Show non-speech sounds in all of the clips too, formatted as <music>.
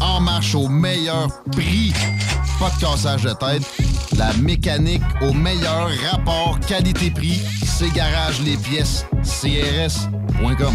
en marche au meilleur prix. Pas de cassage de tête. La mécanique au meilleur rapport qualité-prix. C'est Garage Les Pièces. CRS.com.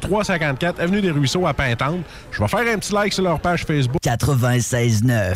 354 Avenue des Ruisseaux à Pintante. Je vais faire un petit like sur leur page Facebook. 96.9.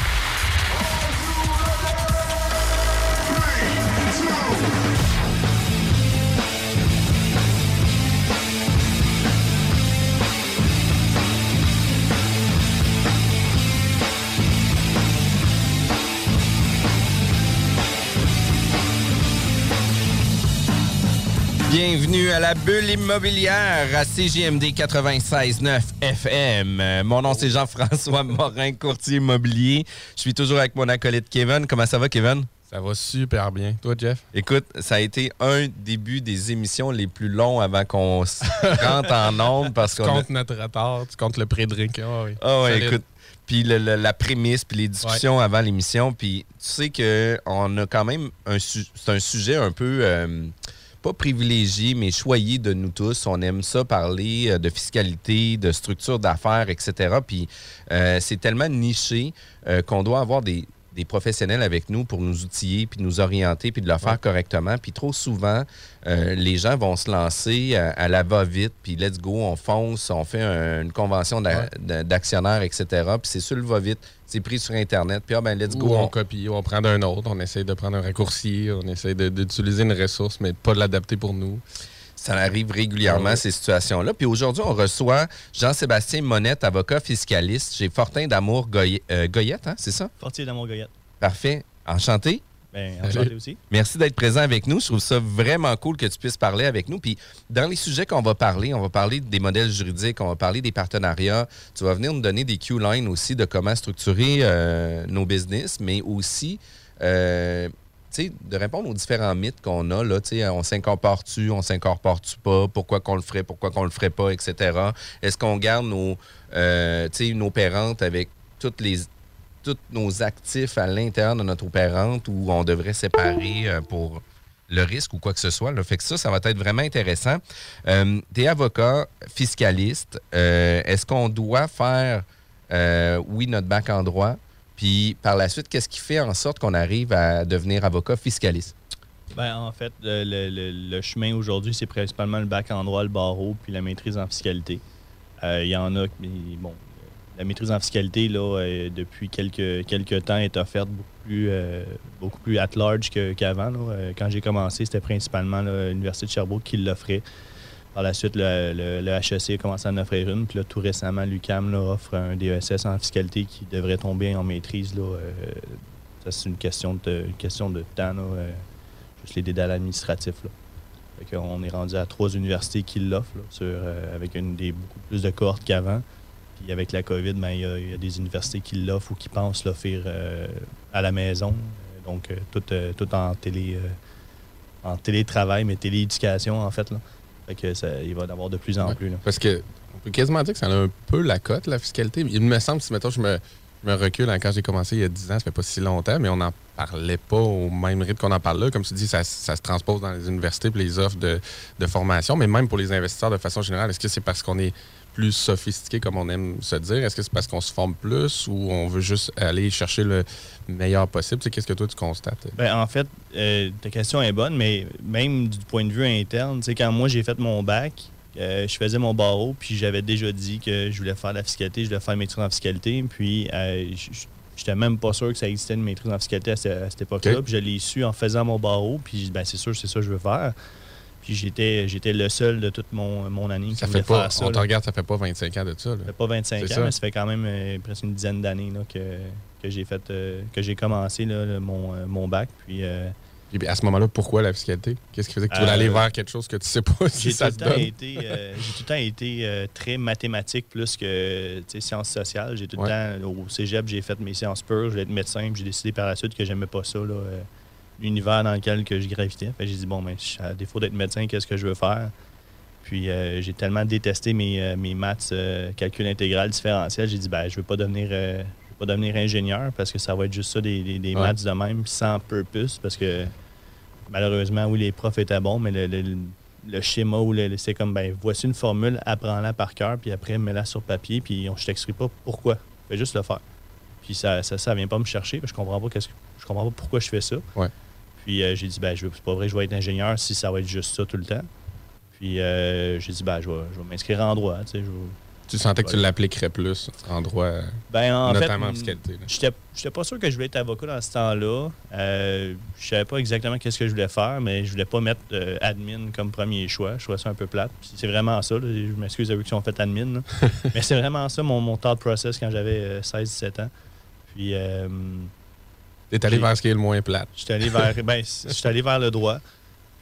Bienvenue à la bulle immobilière à CGMD 96.9 FM. Mon nom c'est Jean-François Morin, courtier immobilier. Je suis toujours avec mon acolyte Kevin. Comment ça va Kevin? Ça va super bien. Toi, Jeff? Écoute, ça a été un début des émissions les plus longs avant qu'on se <laughs> rentre en parce Tu qu'on a- comptes notre retard, tu comptes le pré-drink. Ah oui. Ah ouais, Solide. écoute. Puis le- le- la prémisse, puis les discussions avant l'émission. Puis tu sais que on a quand même un su- c'est un sujet un peu euh, pas privilégié, mais choyé de nous tous. On aime ça parler euh, de fiscalité, de structure d'affaires, etc. Puis euh, c'est tellement niché euh, qu'on doit avoir des des professionnels avec nous pour nous outiller, puis nous orienter, puis de le faire correctement. Puis trop souvent, euh, les gens vont se lancer à, à la va-vite, puis let's go, on fonce, on fait un- une convention d'a- d'a- d'actionnaires, etc. Puis c'est sur le va-vite, c'est pris sur Internet, puis ah ben let's Ou go. on on- copie, ou on prend d'un autre, on essaye de prendre un raccourci, on essaye de- d'utiliser une ressource, mais pas de l'adapter pour nous. Ça arrive régulièrement, Ah oui. ces situations-là. Puis aujourd'hui, on reçoit Jean-Sébastien Monette, avocat fiscaliste chez Fortin d'Amour euh, Goyette, hein, c'est ça? Fortier d'amour Goyette. Parfait. Enchanté. Ben, enchanté aussi. <laughs> Merci d'être présent avec nous. Je trouve ça vraiment cool que tu puisses parler avec nous. Puis dans les sujets qu'on va parler, on va parler des modèles juridiques, on va parler des partenariats. Tu vas venir nous donner des Q-lines aussi de comment structurer euh, nos business, mais aussi euh, de répondre aux différents mythes qu'on a. Là, on s'incorpore-tu, on s'incorpore-tu pas, pourquoi qu'on le ferait, pourquoi qu'on le ferait pas, etc. Est-ce qu'on garde nos, euh, nos opérantes avec les tous nos actifs à l'intérieur de notre opérante ou on devrait séparer euh, pour le risque ou quoi que ce soit. Là? Fait que ça, ça va être vraiment intéressant. Euh, tu es avocat, fiscaliste. Euh, Est-ce qu'on doit faire, euh, oui, notre bac en droit? Puis par la suite, qu'est-ce qui fait en sorte qu'on arrive à devenir avocat fiscaliste? Ben, en fait, le, le- chemin aujourd'hui, c'est principalement le bac en droit, le barreau, puis la maîtrise en fiscalité. Euh, Il y en a, mais bon, la maîtrise en fiscalité, là, euh, depuis quelques, quelques temps, est offerte beaucoup plus, euh, beaucoup plus at large qu'avant. Euh, Quand j'ai commencé, c'était principalement l'Université de Sherbrooke qui l'offrait. Par la suite, le, le- le HEC a commencé à en offrir une. Puis là, tout récemment, l'UCAM offre un DESS en fiscalité qui devrait tomber en maîtrise. Là, euh, ça, c'est une question de, une question de temps. Euh, juste les dédales administratifs. Là. Qu'on est rendu à trois universités qui l'offrent, euh, avec des, beaucoup plus de cohortes qu'avant. Puis avec la COVID, ben, il y, a- des universités qui l'offrent ou qui pensent l'offrir à la maison. Donc, tout, tout en télé en télétravail, mais télééducation, en fait. Fait que ça, il va y en avoir de plus en Ouais. plus. Là. Parce que on peut quasiment dire que ça a un peu la cote, la fiscalité. Il me semble, si mettons, je me, je me recule hein, quand j'ai commencé il y a 10 ans, ça fait pas si longtemps, mais on n'en parlait pas au même rythme qu'on en parle là. Comme tu dis, ça, ça se transpose dans les universités puis les offres de, de formation, mais même pour les investisseurs de façon générale, est-ce que c'est parce qu'on est plus sophistiqué, comme on aime se dire? Est-ce que c'est parce qu'on se forme plus ou on veut juste aller chercher le meilleur possible? Qu'est-ce que toi, tu constates? Ben, en fait, euh, ta question est bonne, mais même du point de vue interne, tu sais, quand moi j'ai fait mon bac, euh, je faisais mon barreau, puis j'avais déjà dit que je voulais faire la fiscalité, je voulais faire une maîtrise en fiscalité, puis euh, j'étais même pas sûr que ça existait une maîtrise en fiscalité à, ce- à cette époque-là, puis je l'ai su en faisant mon barreau, puis ben, c'est sûr, c'est ça que je veux faire. Puis j'étais j'étais le seul de toute mon, mon année qui Ça voulait fait pas, faire ça. on te regarde, ça fait pas 25 ans de ça. là. Ça fait pas 25 ans, ça. mais ça fait quand même euh, presque une dizaine d'années là, que, que j'ai fait euh, que j'ai commencé là, le- mon, euh, mon bac. Puis Puis à ce moment-là, pourquoi la fiscalité? Qu'est-ce qui faisait que tu voulais aller vers quelque chose que tu sais pas <laughs> si j'ai tout, ça le se temps donne? été, j'ai tout le temps été très mathématique plus que sciences sociales. J'ai tout le temps, au cégep, j'ai fait mes sciences pures, je voulais être médecin, puis j'ai décidé par la suite que j'aimais pas ça, là, l'univers dans lequel que je gravitais. J'ai dit, bon, ben, à défaut d'être médecin, qu'est-ce que je veux faire? Puis euh, j'ai tellement détesté mes, euh, mes maths, euh, calcul intégral, différentiel, j'ai dit, ben, je veux pas devenir. euh, je veux pas devenir ingénieur parce que ça va être juste ça, des, des- des Ouais. maths de même, puis sans purpose, parce que malheureusement, oui, les profs étaient bons, mais le, le- le schéma ou le, c'est comme, ben, voici une formule, apprends-la par cœur, puis après, mets-la sur papier, puis on, je t'explique pas pourquoi. Fais juste le faire. Puis ça, ça, ça vient pas me chercher, parce que je comprends pas, qu'est-ce que- je comprends pas pourquoi je fais ça. Ouais. Puis euh, j'ai dit, ben, je c'est pas vrai, que je vais être ingénieur si ça va être juste ça tout le temps. Puis euh, j'ai dit, ben, je vais, m'inscrire en droit, tu sais, je vais- Tu sentais que tu l'appliquerais plus en droit, Ben, en notamment en fait, fiscalité. là. J'étais pas sûr que je voulais être avocat dans ce temps-là. Euh, je savais pas exactement qu'est-ce que je voulais faire, mais je voulais pas mettre euh, admin comme premier choix. Je trouvais ça un peu plate. C'est vraiment ça. là. Je m'excuse à eux qui ont fait admin. <laughs> mais c'est vraiment ça mon, mon thought process quand j'avais euh, 16-17 ans. Puis. Euh, T'es allé vers ce qui est le moins plate. J'étais allé vers, ben, j'étais allé vers le droit.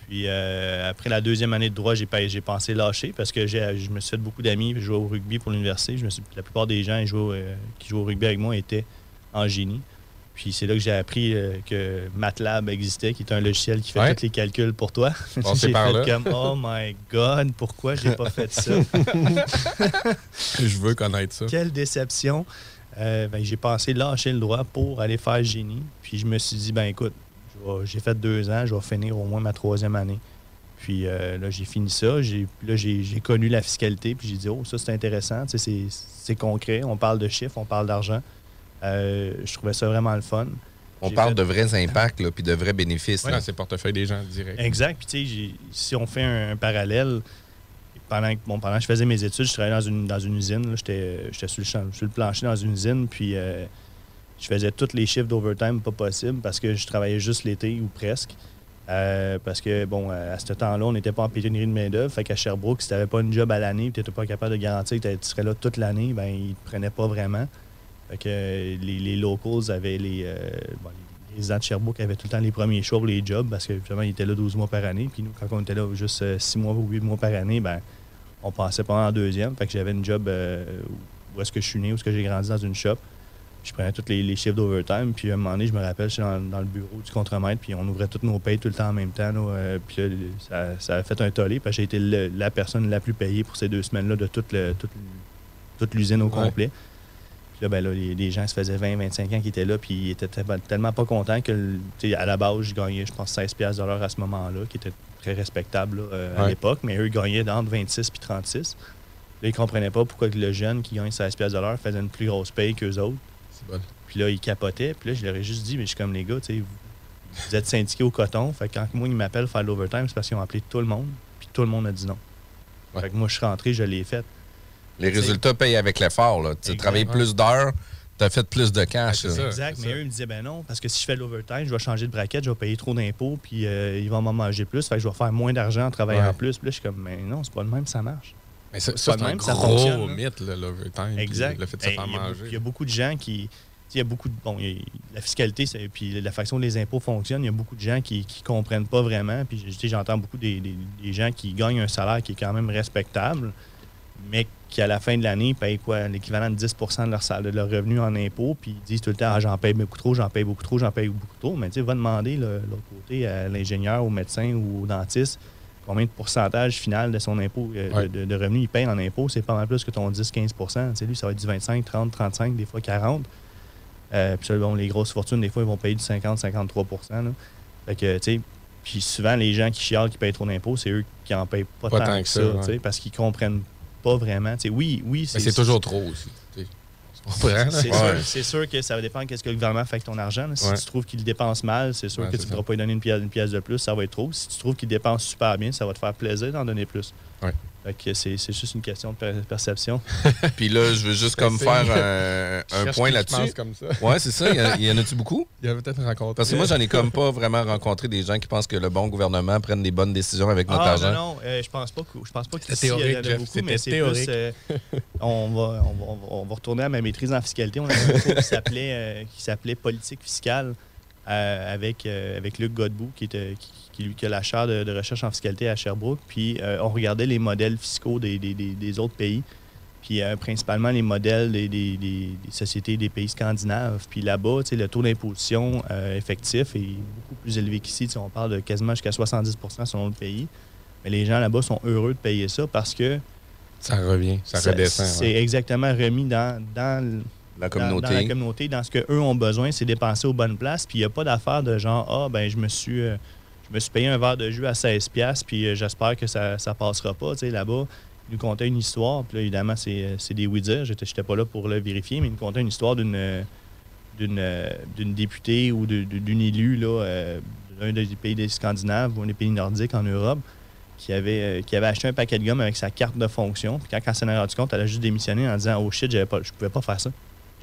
Puis euh, après la deuxième année de droit, j'ai, j'ai pensé lâcher parce que j'ai, je me suis fait beaucoup d'amis. Je jouais au rugby pour l'université. Je me suis, la plupart des gens jouaient, euh, qui jouaient au rugby avec moi étaient en génie. Puis c'est là que j'ai appris euh, que MATLAB existait, qui est un logiciel qui fait Ouais. tous les calculs pour toi. <laughs> Passez j'ai fait là. comme Oh my God, pourquoi j'ai pas fait ça? <laughs> Je veux connaître ça. Quelle déception. Euh, ben, j'ai pensé lâcher le droit pour aller faire génie. Puis je me suis dit, ben écoute, j'ai fait deux ans, je vais finir au moins ma troisième année. Puis euh, là, j'ai fini ça. J'ai, là, j'ai, connu la fiscalité. Puis j'ai dit, oh, ça, c'est intéressant. C'est, concret. On parle de chiffres, on parle d'argent. Euh, je trouvais ça vraiment le fun. On parle fait- de vrais impacts, là, puis de vrais bénéfices. Ouais, là. c'est portefeuille des gens direct. Exact. Puis, tu sais, si on fait un, un parallèle, pendant que, bon, pendant je faisais mes études, je travaillais dans une, dans une usine. J'étais sur, sur le plancher dans une usine. Puis, euh, je faisais tous les chiffres d'overtime pas possible parce que je travaillais juste l'été ou presque. Euh, parce que, bon, à ce temps-là, on n'était pas en pénurie de main-d'œuvre. Fait qu'à Sherbrooke, si tu n'avais pas une job à l'année tu n'étais pas capable de garantir que tu serais là toute l'année, ben ils ne te prenaient pas vraiment. Fait que euh, les, les locals avaient les, euh, bon, les résidents de Sherbrooke avaient tout le temps les premiers choix pour les jobs parce que justement, ils étaient là 12 mois par année. Puis nous, quand on était là juste 6 mois ou 8 mois par année, ben on passait pas en deuxième. Fait que j'avais une job euh, où est-ce que je suis né, où est-ce que j'ai grandi dans une shop. Je prenais tous les, les chiffres d'overtime. Puis à un moment donné, je me rappelle, j'étais dans, dans le bureau du contremaître, puis on ouvrait toutes nos payes tout le temps en même temps. là, euh, puis là, ça, ça a fait un tollé, que j'ai été le- la personne la plus payée pour ces deux semaines-là de toute, le- toute, toute l'usine au Ouais. complet. Puis là, ben là, les, les gens, ça faisait 20-25 ans qui étaient là, puis ils étaient tellement- pas contents que, à la base, je gagnais, je pense, 16 piastres de l'heure à ce moment-là, qui était très respectable là, euh, à Ouais. l'époque, mais eux, gagnaient entre 26 puis 36. Là, ils comprenaient pas pourquoi le jeune qui gagne 16 piastres de l'heure faisait une plus grosse paye qu'eux autres. Bon. Puis là, ils capotaient. Puis là, je leur ai juste dit, mais je suis comme les gars, tu sais, vous, vous êtes syndiqués au coton. Fait que quand moi, ils m'appellent faire l'overtime, c'est parce qu'ils ont appelé tout le monde. Puis tout le monde a dit non. Ouais. Fait que moi, je suis rentré, je l'ai fait. Les résultats payent avec l'effort. Tu travailles plus d'heures, T'as fait plus de cash. là. Exact, mais eux, ils me disaient, ben non, parce que si je fais l'overtime, je vais changer de braquette, je vais payer trop d'impôts, puis euh, ils vont m'en manger plus, fait que je vais faire moins d'argent en travaillant Ouais. en plus. Puis là, je suis comme, mais non, c'est pas le même, ça marche. Mais ça, pas ça, le c'est un même, ça gros fonctionne, là. mythe, là, l'overtime. puis Exact. Le fait de se Ben, faire il y a beaucoup- manger. Il y a beaucoup de gens qui. Il y a beaucoup de. Bon, a- la fiscalité, c'est- puis la façon dont les impôts fonctionnent, il y a beaucoup de gens qui ne comprennent pas vraiment. Puis tu sais, j'entends beaucoup des, des- des gens qui gagnent un salaire qui est quand même respectable, mais qui, à la fin de l'année, payent quoi L'équivalent de 10 de leur, salaire, de leur revenu en impôts, puis ils disent tout le temps ah, j'en paye beaucoup trop, j'en paye beaucoup trop, j'en paye beaucoup trop. Mais tu sais, va demander là, l'autre côté à l'ingénieur, au médecin ou au dentiste combien de pourcentage final de son impôt euh, Ouais. de, de revenu il paye en impôt, c'est pas mal plus que ton 10-15 Tu sais, Lui, ça va être du 25, 30, 35, des fois 40 Euh, Puis bon, les grosses fortunes, des fois, ils vont payer du 50-53 là. Fait que, tu sais, puis souvent, les gens qui chialent, qui payent trop d'impôts, c'est eux qui en payent pas, Pas tant, que ça, ouais. parce qu'ils comprennent pas vraiment. Tu sais, oui, oui, Mais c'est toujours trop aussi. c'est Ouais. sûr, c'est sûr que ça va dépendre qu'est-ce que le gouvernement fait avec ton argent. Si Ouais. tu trouves qu'il le dépense mal, c'est sûr Ouais, que tu ne pourras pas lui donner une pièce, une pièce de plus, ça va être trop. Si tu trouves qu'il dépense super bien, ça va te faire plaisir d'en donner plus. Que c'est c'est juste une question de per- perception. <laughs> Puis là, je veux juste comme C'est- faire un, <laughs> point là-dessus. comme. Ouais, c'est ça. Il y, en- il y en a-tu beaucoup? Il y avait peut-être rencontré. Parce que moi, j'en ai comme <laughs> pas vraiment rencontré des gens qui pensent que le bon gouvernement prenne des bonnes décisions avec notre Ah argent. non, non, euh, je pense pas que je pense pas C'était qu'ici, il y en théorique, a Jeff, beaucoup, mais c'est théorique. plus, euh, on, va, on, va, on va- retourner à ma maîtrise en fiscalité. On a un cours qui s'appelait euh, qui s'appelait politique fiscale euh, avec, euh, avec Luc Godbout, qui, était, qui, qui, lui, qui a la chaire de, de recherche en fiscalité à Sherbrooke. Puis euh, on regardait les modèles fiscaux des, des- des- des autres pays. Puis euh, principalement les modèles des, des- des- des sociétés des pays scandinaves. Puis là-bas, le taux d'imposition effectif est beaucoup plus élevé qu'ici. On parle de quasiment jusqu'à 70% selon le pays. Mais les gens là-bas sont heureux de payer ça parce que Ça revient, ça, redescend. c'est ouais. exactement remis dans, dans, La dans- communauté. Dans, la communauté, dans ce qu'eux ont besoin, c'est dépenser aux bonnes places. Puis il n'y a pas d'affaire de genre, ah, ben je me suis euh, je me suis payé un verre de jus à 16$, piastres, puis euh, j'espère que ça ne passera pas. Tu sais, là-bas, il nous contait une histoire. Puis là, évidemment, c'est euh, c'est des oui-dire. J'étais j'étais pas là pour le vérifier, mais il nous contait une histoire d'une d'une d'une députée ou de- d'une élue là, euh, d'un des pays des Scandinaves ou un des pays nordiques en Europe qui avait, euh, qui avait acheté un paquet de gomme avec sa carte de fonction. Puis quand elle s'en est rendu compte, elle a juste démissionné en disant Oh shit, j'avais pas, je pouvais pas faire ça.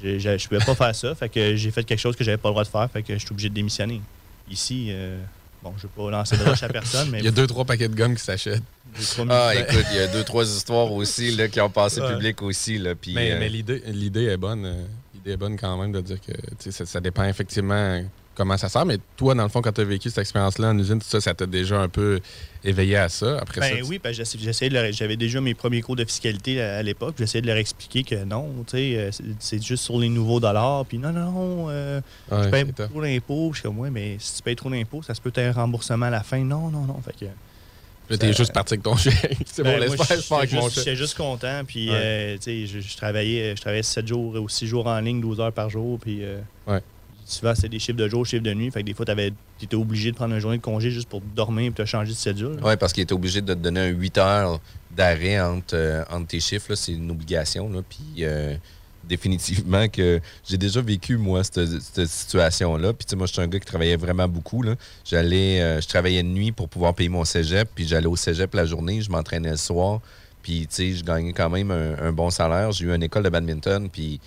Je pouvais pas faire ça. Fait que j'ai fait quelque chose que j'avais pas le droit de faire. Fait que je suis obligé de démissionner. Ici, euh, bon, je vais pas lancer de roche à personne, mais. Il y a deux, trois paquets de gomme qui s'achètent. Ah, écoute, il y a deux, trois histoires aussi là, qui ont passé Ouais. public aussi. Là, puis, Mais, euh, mais l'idée, l'idée est bonne. euh, L'idée est bonne quand même de dire que tu sais, ça, ça dépend effectivement comment ça sert. Mais toi, dans le fond, quand tu as vécu cette expérience-là en usine, tout ça, ça t'a déjà un peu éveillé à ça. Après Ben ça, oui, parce que j'avais déjà mes premiers cours de fiscalité à, à l'époque. J'essayais de leur expliquer que non, tu sais, euh, c'est- juste sur les nouveaux dollars. Puis non, non, euh, Ouais, je paye trop d'impôts. Je suis comme, ouais, mais si tu payes trop d'impôts, ça se peut être un remboursement à la fin. Non, non, non. Fait que, Là, t'es juste parti avec ton chèque. <laughs> C'est Ben, bon, moi, laisse faire, je- avec mon juste- J'étais chèque. juste content. Puis, Ouais. euh, tu sais, je, je travaillais, je travaillais 7 jours ou 6 jours en ligne, 12 heures par jour. Puis, euh, Ouais. Souvent, c'était des chiffres de jour, chiffres de nuit. Fait que des fois, tu étais obligé de prendre une journée de congé juste pour dormir et te changer de cédule. Oui, parce qu'il était obligé de te donner un 8 heures d'arrêt entre, euh, entre tes chiffres. C'est une obligation. Là. Puis euh, définitivement que j'ai déjà vécu, moi, cette, situation-là. Puis tu moi, je suis un gars qui travaillait vraiment beaucoup. J'allais, euh, je travaillais de nuit pour pouvoir payer mon cégep. Puis j'allais au cégep la journée. Je m'entraînais le soir. Puis tu sais, je gagnais quand même un, un bon salaire. J'ai eu une école de badminton. Puis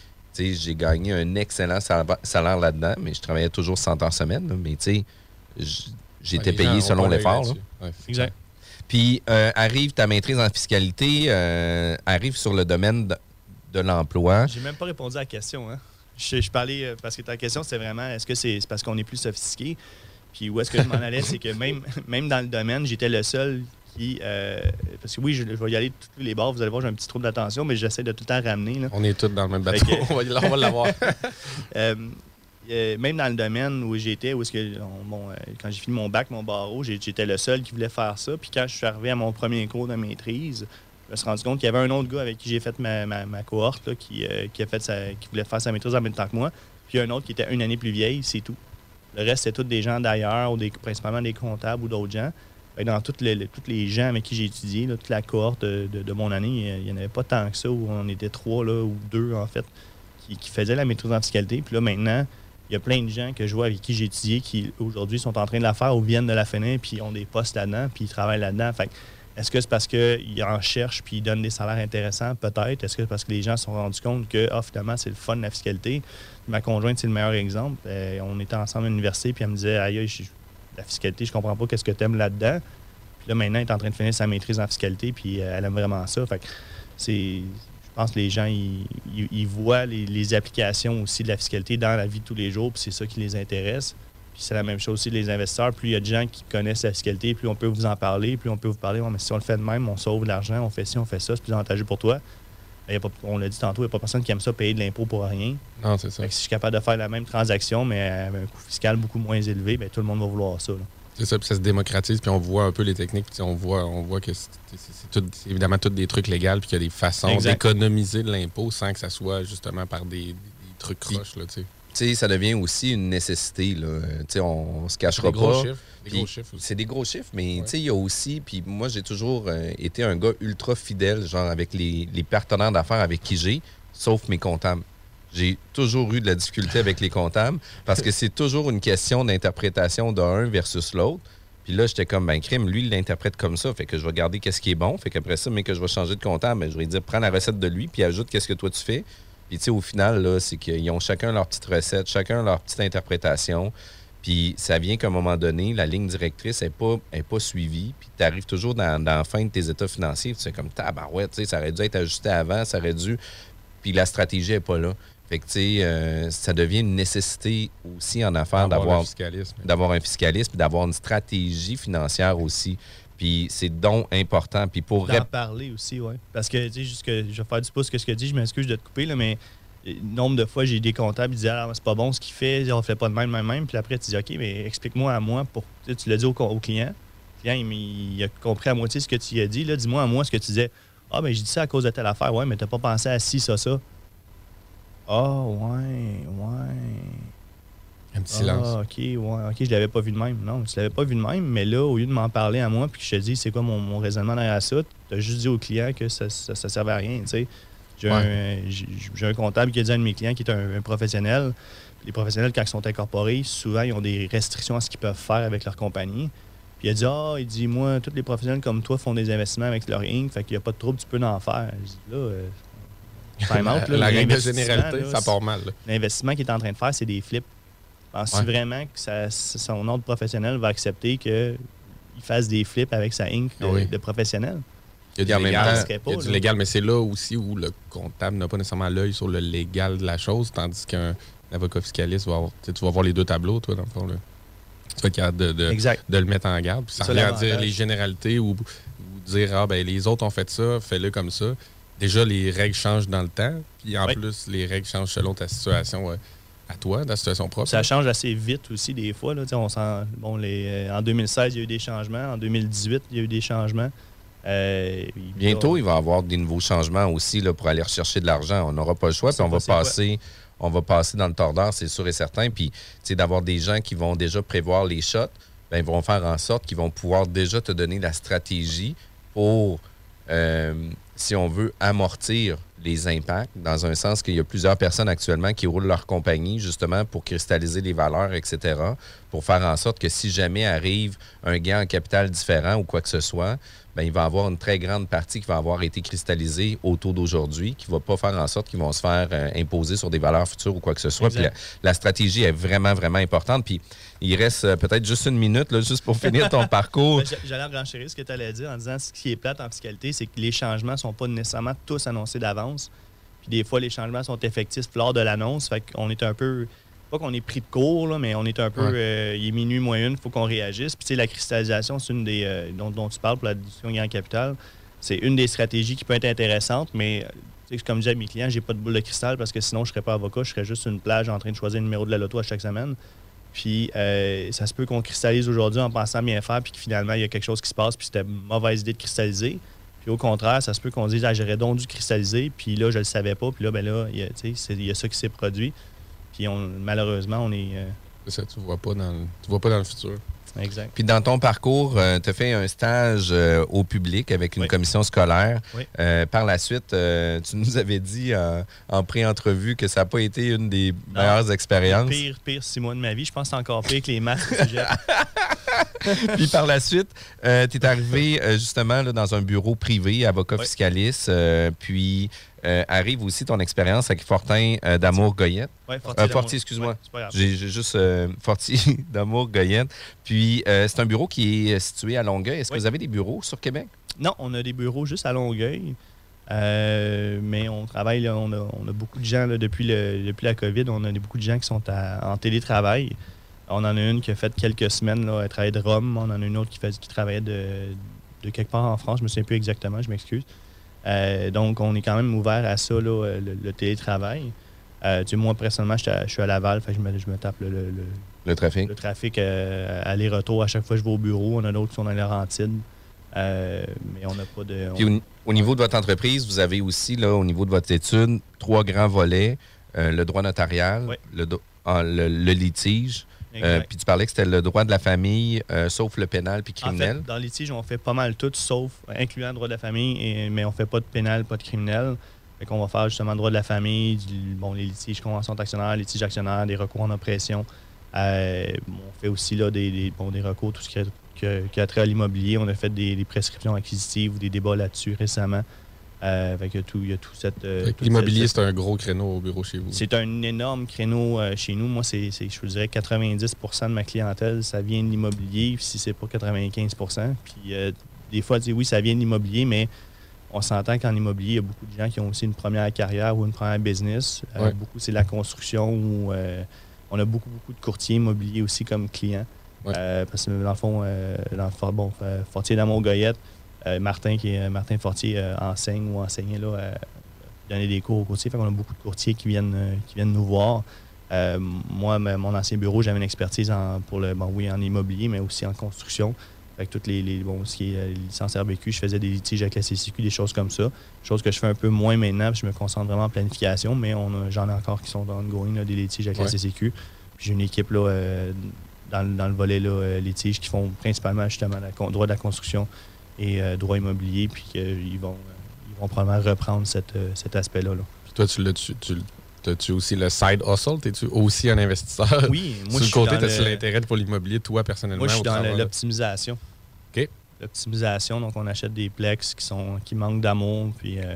j'ai gagné un excellent sal- salaire là-dedans. Mais je travaillais toujours 100 heures semaine. là. Mais tu sais, j'étais gens payé selon l'effort. Ouais, c'est Exact. Puis euh, arrive ta maîtrise en fiscalité, euh, arrive sur le domaine de, de l'emploi. J'ai même pas répondu à la question. Hein. Je, je parlais euh, parce que ta question, c'était vraiment est-ce que c'est c'est parce qu'on est plus sophistiqué? Puis où est-ce que je m'en allais, c'est que même, <laughs> même dans le domaine, j'étais le seul qui. euh, parce que oui, je, je vais y aller de tous les bords, vous allez voir, j'ai un petit trou d'attention, mais j'essaie de tout le temps ramener. là. On est tous dans le même bateau. <laughs> que- on va l'avoir. <laughs> Euh, euh, même dans le domaine où j'étais, où est-ce que on- bon, euh, quand j'ai fini mon bac, mon barreau, j'étais le seul qui voulait faire ça. Puis quand je suis arrivé à mon premier cours de maîtrise, je me suis rendu compte qu'il y avait un autre gars avec qui j'ai fait ma, ma- ma cohorte là, qui, qui a fait sa- qui voulait faire sa maîtrise en même temps que moi. Puis un autre qui était une année plus vieille, c'est tout. Le reste, c'était tous des gens d'ailleurs, ou des, principalement des comptables ou d'autres gens. Dans toutes les, tous les gens avec qui j'ai étudié, toute la cohorte de, de- mon année, il n'y en avait pas tant que ça, où on était trois là, ou deux en fait, qui, qui faisaient la maîtrise en fiscalité. Puis là, maintenant, il y a plein de gens que je vois avec qui j'ai étudié qui aujourd'hui sont en train de la faire ou viennent de la finir puis ont des postes là-dedans puis ils travaillent là-dedans. Fait Est-ce que c'est parce qu'ils en cherchent puis ils donnent des salaires intéressants? Peut-être. Est-ce que c'est parce que les gens se sont rendus compte que, ah, finalement, c'est le fun de la fiscalité? Ma conjointe, c'est le meilleur exemple. Euh, on était ensemble à l'université puis elle me disait, aïe, aïe, je- la fiscalité, je comprends pas qu'est-ce que tu aimes là-dedans. Puis là, maintenant, elle est en train de finir sa maîtrise en fiscalité puis euh, elle aime vraiment ça. Fait c'est. Je pense que les gens, ils, ils- voient les, applications aussi de la fiscalité dans la vie de tous les jours, puis c'est ça qui les intéresse. Puis c'est la même chose aussi les investisseurs. Plus il y a de gens qui connaissent la fiscalité, plus on peut vous en parler, plus on peut vous parler. Mais si on le fait de même, on sauve de l'argent, on fait ci, on fait ça, c'est plus avantageux pour toi. Il y a pas- on l'a dit tantôt, il n'y a pas personne qui aime ça payer de l'impôt pour rien. Non, c'est ça. Si je suis capable de faire la même transaction, mais avec un coût fiscal beaucoup moins élevé, bien, tout le monde va vouloir ça. là. C'est ça, puis ça se démocratise, puis on voit un peu les techniques, puis on voit, on voit que c'est évidemment tous des trucs légaux, puis qu'il y a des façons d'économiser de l'impôt sans que ça soit justement par des, des- des trucs croches, là, tu sais. Ça devient aussi une nécessité. Là. On, on se cachera Des gros pas. C'est des gros chiffres, mais il y a aussi. Puis moi, j'ai toujours euh, été un gars ultra fidèle, genre avec les, les partenaires d'affaires avec qui j'ai, sauf mes comptables. J'ai toujours eu de la difficulté avec les comptables parce que c'est toujours une question d'interprétation d'un versus l'autre. Puis là, j'étais comme, ben, crime, lui, il l'interprète comme ça. Fait que je vais garder qu'est-ce qui est bon. Fait qu'après ça, mais que je vais changer de comptable, ben, je vais dire, prends la recette de lui, puis ajoute qu'est-ce que toi tu fais. Puis, tu sais, au final, là, c'est qu'ils ont chacun leur petite recette, chacun leur petite interprétation. Puis, ça vient qu'à un moment donné, la ligne directrice n'est pas, est pas suivie. Puis, tu arrives toujours dans, dans la fin de tes états financiers. Tu sais, comme, tabarouette, tu sais, ça aurait dû être ajusté avant, ça aurait dû. Puis, la stratégie n'est pas là. Fait que, tu sais, euh, ça devient une nécessité aussi en affaires D'avoir d'avoir un fiscalisme, puis d'avoir une stratégie financière aussi. Puis, c'est donc important. Puis, pour D'en rép- parler aussi, oui. Parce que, tu sais, juste que je vais faire du pouce que ce que tu dis, je m'excuse de te couper, là, mais euh, nombre de fois, j'ai des comptables qui disaient Ah, c'est pas bon ce qu'il fait, on fait pas de même, même, même. Puis après, tu dis OK, mais explique-moi à moi, pour, tu sais, tu l'as dit au, client. Le client, il, il a compris à moitié ce que tu as dit. Là, dis-moi à moi ce que tu disais. Ah, ben, j'ai dit ça à cause de telle affaire. Ouais, mais t'as pas pensé à ci, ça, ça. Ah, ouais, ouais. Un petit silence. Ah, OK, ouais, OK, je l'avais pas vu de même. Non, tu l'avais pas vu de même, mais là, au lieu de m'en parler à moi, puis que je te dis c'est quoi mon, mon raisonnement derrière ça, tu as juste dit au client que ça, ça, ça servait à rien, tu sais. J'ai un, comptable qui a dit à un de mes clients qui est un, un professionnel. Les professionnels, quand ils sont incorporés, souvent, ils ont des restrictions à ce qu'ils peuvent faire avec leur compagnie. Puis il a dit Ah, il dit, moi, tous les professionnels comme toi font des investissements avec leur Inc., fait qu'il n'y a pas de trouble, tu peux en faire. Je dis, là, euh, time <laughs> out, là, La règle de généralité, là, ça part mal. L'investissement qu'il est en train de faire, c'est des flips. Penses-tu Ouais. vraiment que ça- son ordre professionnel va accepter qu'il fasse des flips avec sa Inc. de, Oui. de professionnel? Il y a du même légal, temps, pas, y a du légal, mais c'est là aussi où le comptable n'a pas nécessairement l'œil sur le légal de la chose, tandis qu'un avocat fiscaliste va avoir, tu sais, tu vas voir les deux tableaux, toi, dans le fond. Là. Tu vas être capable de, de, de le mettre en garde. Ça, à dire les généralités ou, ou dire ah ben les autres ont fait ça, fais-le comme ça. Déjà, les règles changent dans le temps, puis en Oui. plus, les règles changent selon ta situation à toi, ta situation propre. Ça change assez vite aussi des fois. Là. On sent, bon, les, euh, en 2016, il y a eu des changements. En 2018, il y a eu des changements. Euh, il- Bientôt, il va y avoir des nouveaux changements aussi là, pour aller rechercher de l'argent. On n'aura pas le choix, puis on va quoi? passer. On va passer dans le tordeur, c'est sûr et certain. Puis, tu sais, d'avoir des gens qui vont déjà prévoir les shots, ben, ils vont faire en sorte qu'ils vont pouvoir déjà te donner la stratégie pour, euh, si on veut, amortir les impacts, dans un sens qu'il y a plusieurs personnes actuellement qui roulent leur compagnie justement pour cristalliser les valeurs, etc., pour faire en sorte que si jamais arrive un gain en capital différent ou quoi que ce soit, ben, il va y avoir une très grande partie qui va avoir été cristallisée au taux d'aujourd'hui, qui ne va pas faire en sorte qu'ils vont se faire euh, imposer sur des valeurs futures ou quoi que ce soit. Puis la, stratégie est vraiment, vraiment importante. Puis il reste euh, peut-être juste une minute, là, juste pour finir ton <laughs> parcours. Ben, j'a- J'allais renchérir ce que tu allais dire en disant ce qui est plate en fiscalité, c'est que les changements ne sont pas nécessairement tous annoncés d'avance. Puis des fois, les changements sont effectifs lors de l'annonce. Fait qu'on est un peu. Pas qu'on est pris de court, là, mais on est un peu. Ouais. euh, il est minuit moins une, il faut qu'on réagisse. Puis tu sais, la cristallisation, c'est une des. euh, dont, dont tu parles pour la gain en capital. C'est une des stratégies qui peut être intéressante, mais euh, tu sais, comme je disais à mes clients, j'ai pas de boule de cristal parce que sinon, je serais pas avocat, je serais juste une plage en train de choisir le numéro de la loto à chaque semaine. Puis euh, ça se peut qu'on cristallise aujourd'hui en pensant bien faire, puis que finalement, il y a quelque chose qui se passe, puis c'était une mauvaise idée de cristalliser. Puis au contraire, ça se peut qu'on dise, ah, j'aurais donc dû cristalliser, puis là, je le savais pas, puis là, ben là, il y a ça qui s'est produit. Puis on, malheureusement, on est. euh, C'est ça, tu vois pas dans le, tu vois pas dans le futur. exact. Puis dans ton parcours, tu as fait un stage euh, au public avec une Oui. commission scolaire. Oui. Euh, par la suite, euh, tu nous avais dit en, en pré-entrevue que ça n'a pas été une des meilleures expériences. Pire, pire six mois de ma vie. Je pense que c'est encore pire que les maths. <laughs> <laughs> Puis par la suite, tu es arrivé euh, justement là, dans un bureau privé, avocat fiscaliste. euh, puis euh, arrive aussi ton expérience avec Fortin euh, d'Amour Goyette. Ouais, Euh, Fortier Fortier, d'Amour. excuse-moi. Ouais. J'ai juste euh, Fortier <laughs> d'Amour Goyette. Puis euh, c'est un bureau qui est situé à Longueuil. Est-ce que vous avez des bureaux sur Québec? Non, on a des bureaux juste à Longueuil. Euh, mais on travaille, là, on, a, on a beaucoup de gens là, depuis, le, depuis la COVID, on a beaucoup de gens qui sont à- en télétravail. On en a une qui a fait quelques semaines, là, elle travaillait de Rome. On en a une autre qui, fait, qui travaillait de, de quelque part en France. Je me souviens plus exactement, je m'excuse. Euh, donc, on est quand même ouvert à ça, là, le, le télétravail. Euh, tu sais, moi, personnellement, je suis à, je suis à Laval, fait que je, me, je me tape le, le- le- trafic. le trafic euh, aller-retour à chaque fois que je vais au bureau. On a d'autres qui sont dans les Laurentides. Euh, mais on n'a pas de. on- Puis au, au niveau de votre entreprise, vous avez aussi, là, au niveau de votre étude, trois grands volets. Euh, le droit notarial, le, do- ah, le- le litige. Euh, puis tu parlais que c'était le droit de la famille, euh, sauf le pénal puis En criminel. fait, dans le litige, on fait pas mal tout, sauf incluant le droit de la famille, et- mais on fait pas de pénal, pas de criminel. Fait qu'on va faire justement le droit de la famille, du- bon, les litiges conventions d'actionnaires, litiges actionnaires, des recours en oppression. Euh, on fait aussi là, des, des- bon, des recours, tout ce qui a, qui a trait à l'immobilier. On a fait des, des prescriptions acquisitives ou des débats là-dessus récemment. Euh, fait que tout, il y a tout cette. euh, Fait que toute L'immobilier, c'est un gros créneau au bureau chez vous. c'est un énorme créneau euh, chez nous. Moi, c'est, je vous dirais 90% de ma clientèle, ça vient de l'immobilier, si c'est pas 95 Puis euh, des fois, oui, ça vient de l'immobilier, mais on s'entend qu'en immobilier, il y a beaucoup de gens qui ont aussi une première carrière ou une première business. Euh, Ouais. Beaucoup, c'est la construction euh, on a beaucoup, beaucoup de courtiers immobiliers aussi comme clients. Parce que dans le fond, dans le bon, Fortier d'Amour Goyette, euh, Martin, qui est Martin Fortier, euh, enseigne ou enseignait là, euh, donner des cours aux courtiers. Fait qu'on a beaucoup de courtiers qui viennent, euh, qui viennent nous voir. Euh, moi, mon ancien bureau, j'avais une expertise en, pour le, bon, oui, en immobilier, mais aussi en construction. Que toutes les, les- bon, ce qui est euh, les licences RBQ, je faisais des litiges avec la CCQ, des choses comme ça. Chose que je fais un peu moins maintenant, puis je me concentre vraiment en planification, mais j'en ai encore qui sont ongoing, là, des litiges avec Ouais. la CCQ. J'ai une équipe là, euh, dans, le- dans le volet là, euh, litiges qui font principalement justement con- droit de la construction et euh, droit immobilier, puis qu'ils vont, euh, ils vont probablement reprendre cette, euh, cet aspect-là. là. Puis toi, tu l'as tu, tu, T'as-tu aussi le side hustle? T'es-tu aussi un investisseur? Oui, <laughs> moi, Sur je suis côté, dans t'as-tu le- l'intérêt pour l'immobilier, toi, personnellement? Moi, je suis dans l'optimisation. OK. L'optimisation, donc on achète des plex qui, sont, qui manquent d'amour, puis euh,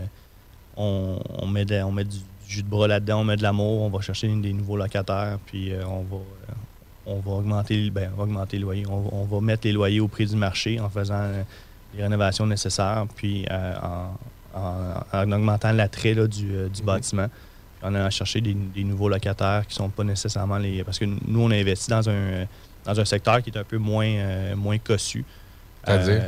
on, on met, de- on met du, du jus de bras là-dedans, on met de l'amour, on va chercher des nouveaux locataires, puis euh, on, va, euh, on, va augmenter, ben, on va augmenter les loyers. On, va- on va mettre les loyers au prix du marché en faisant euh, les rénovations nécessaires, puis euh, en, en- en augmentant l'attrait du, euh, du bâtiment. Puis en allant chercher des, des nouveaux locataires qui sont pas nécessairement les. Parce que nous, on a investi dans un, dans un secteur qui est un peu moins, euh, moins cossu. C'est-à-dire?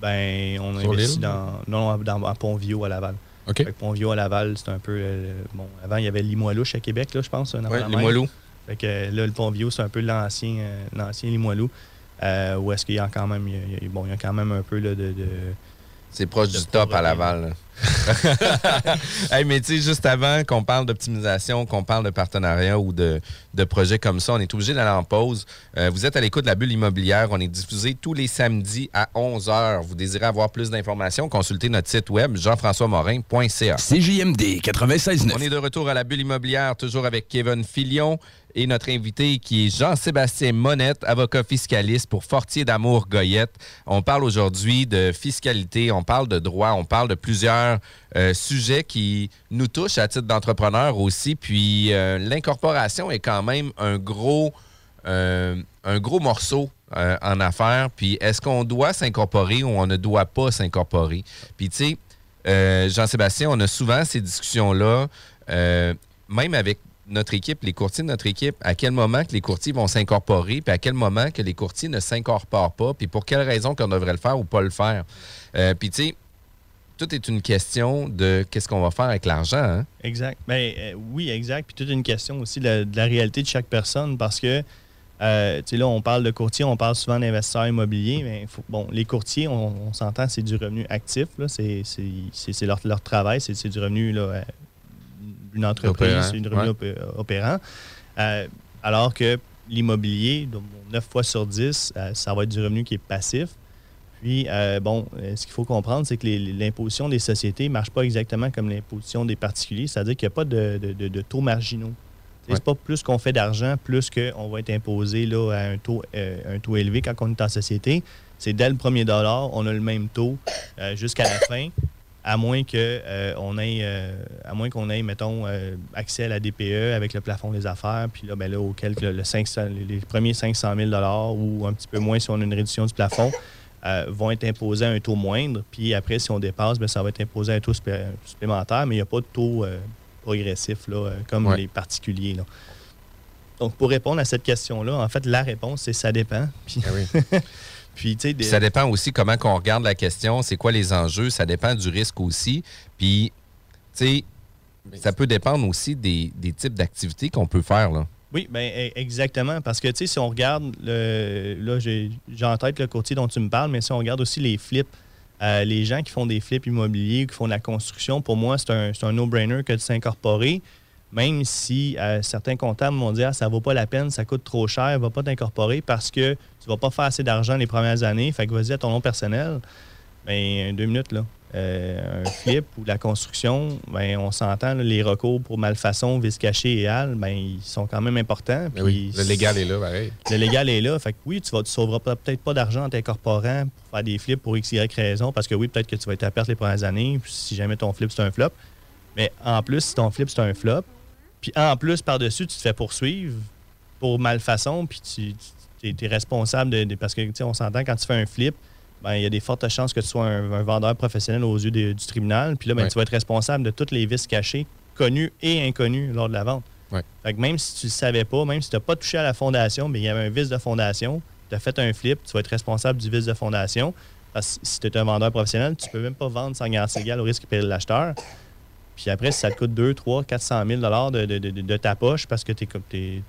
Ben, on a Sur investi l'île? dans, non, dans, à Pont-Viau à Laval. OK. Fait que Pont-Viau à Laval, c'est un peu. euh, bon, avant, il y avait Limoilou à Québec, là, je pense. même. Limoilou. Fait que là, le Pont-Viau, c'est un peu l'ancien, euh, l'ancien Limoilou. Euh, où est-ce qu'il y a quand même. il y a- bon, il y a quand même un peu là, de. de C'est proche de du top à. Laval. là. <laughs> Hey, mais tu sais, juste avant qu'on parle d'optimisation, qu'on parle de partenariat ou de, de projets comme ça, on est obligé d'aller en pause. Euh, vous êtes à l'écoute de la bulle immobilière. On est diffusé tous les samedis à 11h. Vous désirez avoir plus d'informations? Consultez notre site web jean-françois-morin.ca. CJMD 96.9. On est de retour à la bulle immobilière, toujours avec Kevin Filion et notre invité qui est Jean-Sébastien Monette, avocat fiscaliste pour Fortier d'Amour Goyette. On parle aujourd'hui de fiscalité, on parle de droit, on parle de plusieurs euh, sujets qui nous touchent à titre d'entrepreneur aussi. Puis euh, l'incorporation est quand même un gros, euh, un gros morceau euh, en affaires. Puis est-ce qu'on doit s'incorporer ou on ne doit pas s'incorporer? Puis tu sais, Jean-Sébastien, on a souvent ces discussions-là, même avec notre équipe, les courtiers de notre équipe, à quel moment que les courtiers vont s'incorporer, puis à quel moment que les courtiers ne s'incorporent pas, puis pour quelle raison qu'on devrait le faire ou pas le faire. Puis tu sais, tout est une question de qu'est-ce qu'on va faire avec l'argent. hein? Exact. Ben, euh, oui, exact. Puis toute une question aussi de la, de la réalité de chaque personne parce que, euh, tu sais, là, on parle de courtier, on parle souvent d'investisseurs immobiliers, mais faut- bon, les courtiers, on, on s'entend, c'est du revenu actif, là, c'est, c'est, c'est- c'est leur, leur travail, c'est, c'est du revenu là, euh, d'une entreprise, c'est du revenu ouais. opé- opérant. Euh, alors que l'immobilier, donc, 9 fois sur 10, euh, ça va être du revenu qui est passif. Puis, euh, bon, euh, ce qu'il faut comprendre, c'est que l'imposition des sociétés ne marche pas exactement comme l'imposition des particuliers, c'est-à-dire qu'il n'y a pas de, de- de- de taux marginaux. C'est pas plus qu'on fait d'argent, plus qu'on va être imposé là, à un taux, euh, un taux élevé quand on est en société. C'est dès le premier dollar, on a le même taux euh, jusqu'à la fin, à moins que euh, on ait, à moins qu'on ait, mettons, accès à la DPE avec le plafond des affaires, puis là, ben là, auquel que le 500 les premiers 500 000 ou un petit peu moins si on a une réduction du plafond, euh, vont être imposés à un taux moindre. Puis après, si on dépasse, ben, ça va être imposé à un taux supplé- supplémentaire, mais il n'y a pas de taux euh, progressif là, euh, comme Ouais. les particuliers. là. Donc, pour répondre à cette question-là, en fait, la réponse, c'est ça dépend. <laughs> Puis, des- Puis ça dépend aussi comment qu'on regarde la question, c'est quoi les enjeux, ça dépend du risque aussi. Puis, tu sais, ça peut dépendre aussi des, des types d'activités qu'on peut faire. Là. Oui, ben, e- exactement. Parce que, tu sais, si on regarde, le, là, j'ai en tête le courtier dont tu me parles, mais si on regarde aussi les flips, euh, les gens qui font des flips immobiliers, qui font de la construction, pour moi, c'est un, un no-brainer que de s'incorporer. Même si euh, certains comptables m'ont dit ah, ça vaut pas la peine, ça coûte trop cher, va pas t'incorporer parce que tu vas pas faire assez d'argent les premières années. Fait que vas-y à ton nom personnel. Ben, deux minutes, là. Euh, un flip ou la construction, ben, on s'entend, les recours pour malfaçon, vice caché et al, ben, ils sont quand même importants. Oui, puis le légal est là, pareil. Le légal est là. Fait que oui, tu ne sauveras pas- peut-être pas d'argent en t'incorporant pour faire des flips pour X, Y raison, parce que oui, peut-être que tu vas être à perte les premières années, si jamais ton flip c'est un flop. Mais en plus, si ton flip c'est un flop, puis en plus, par-dessus, tu te fais poursuivre pour malfaçon, puis tu es, responsable de, de- Parce que, tu sais, on s'entend, quand tu fais un flip, ben, il y a des fortes chances que tu sois un, un vendeur professionnel aux yeux du tribunal. Puis là, ben, Ouais. tu vas être responsable de tous les vices cachés, connus et inconnus lors de la vente. Ouais. Fait que même si tu ne le savais pas, même si tu n'as pas touché à la fondation, mais il y avait un vice de fondation, tu as fait un flip, tu vas être responsable du vice de fondation. Parce que si tu es un vendeur professionnel, tu peux même pas vendre sans garantie légale au risque de payer l'acheteur. Puis après, si ça te coûte 2, 3, 400 000 de, de, de, de ta poche parce que il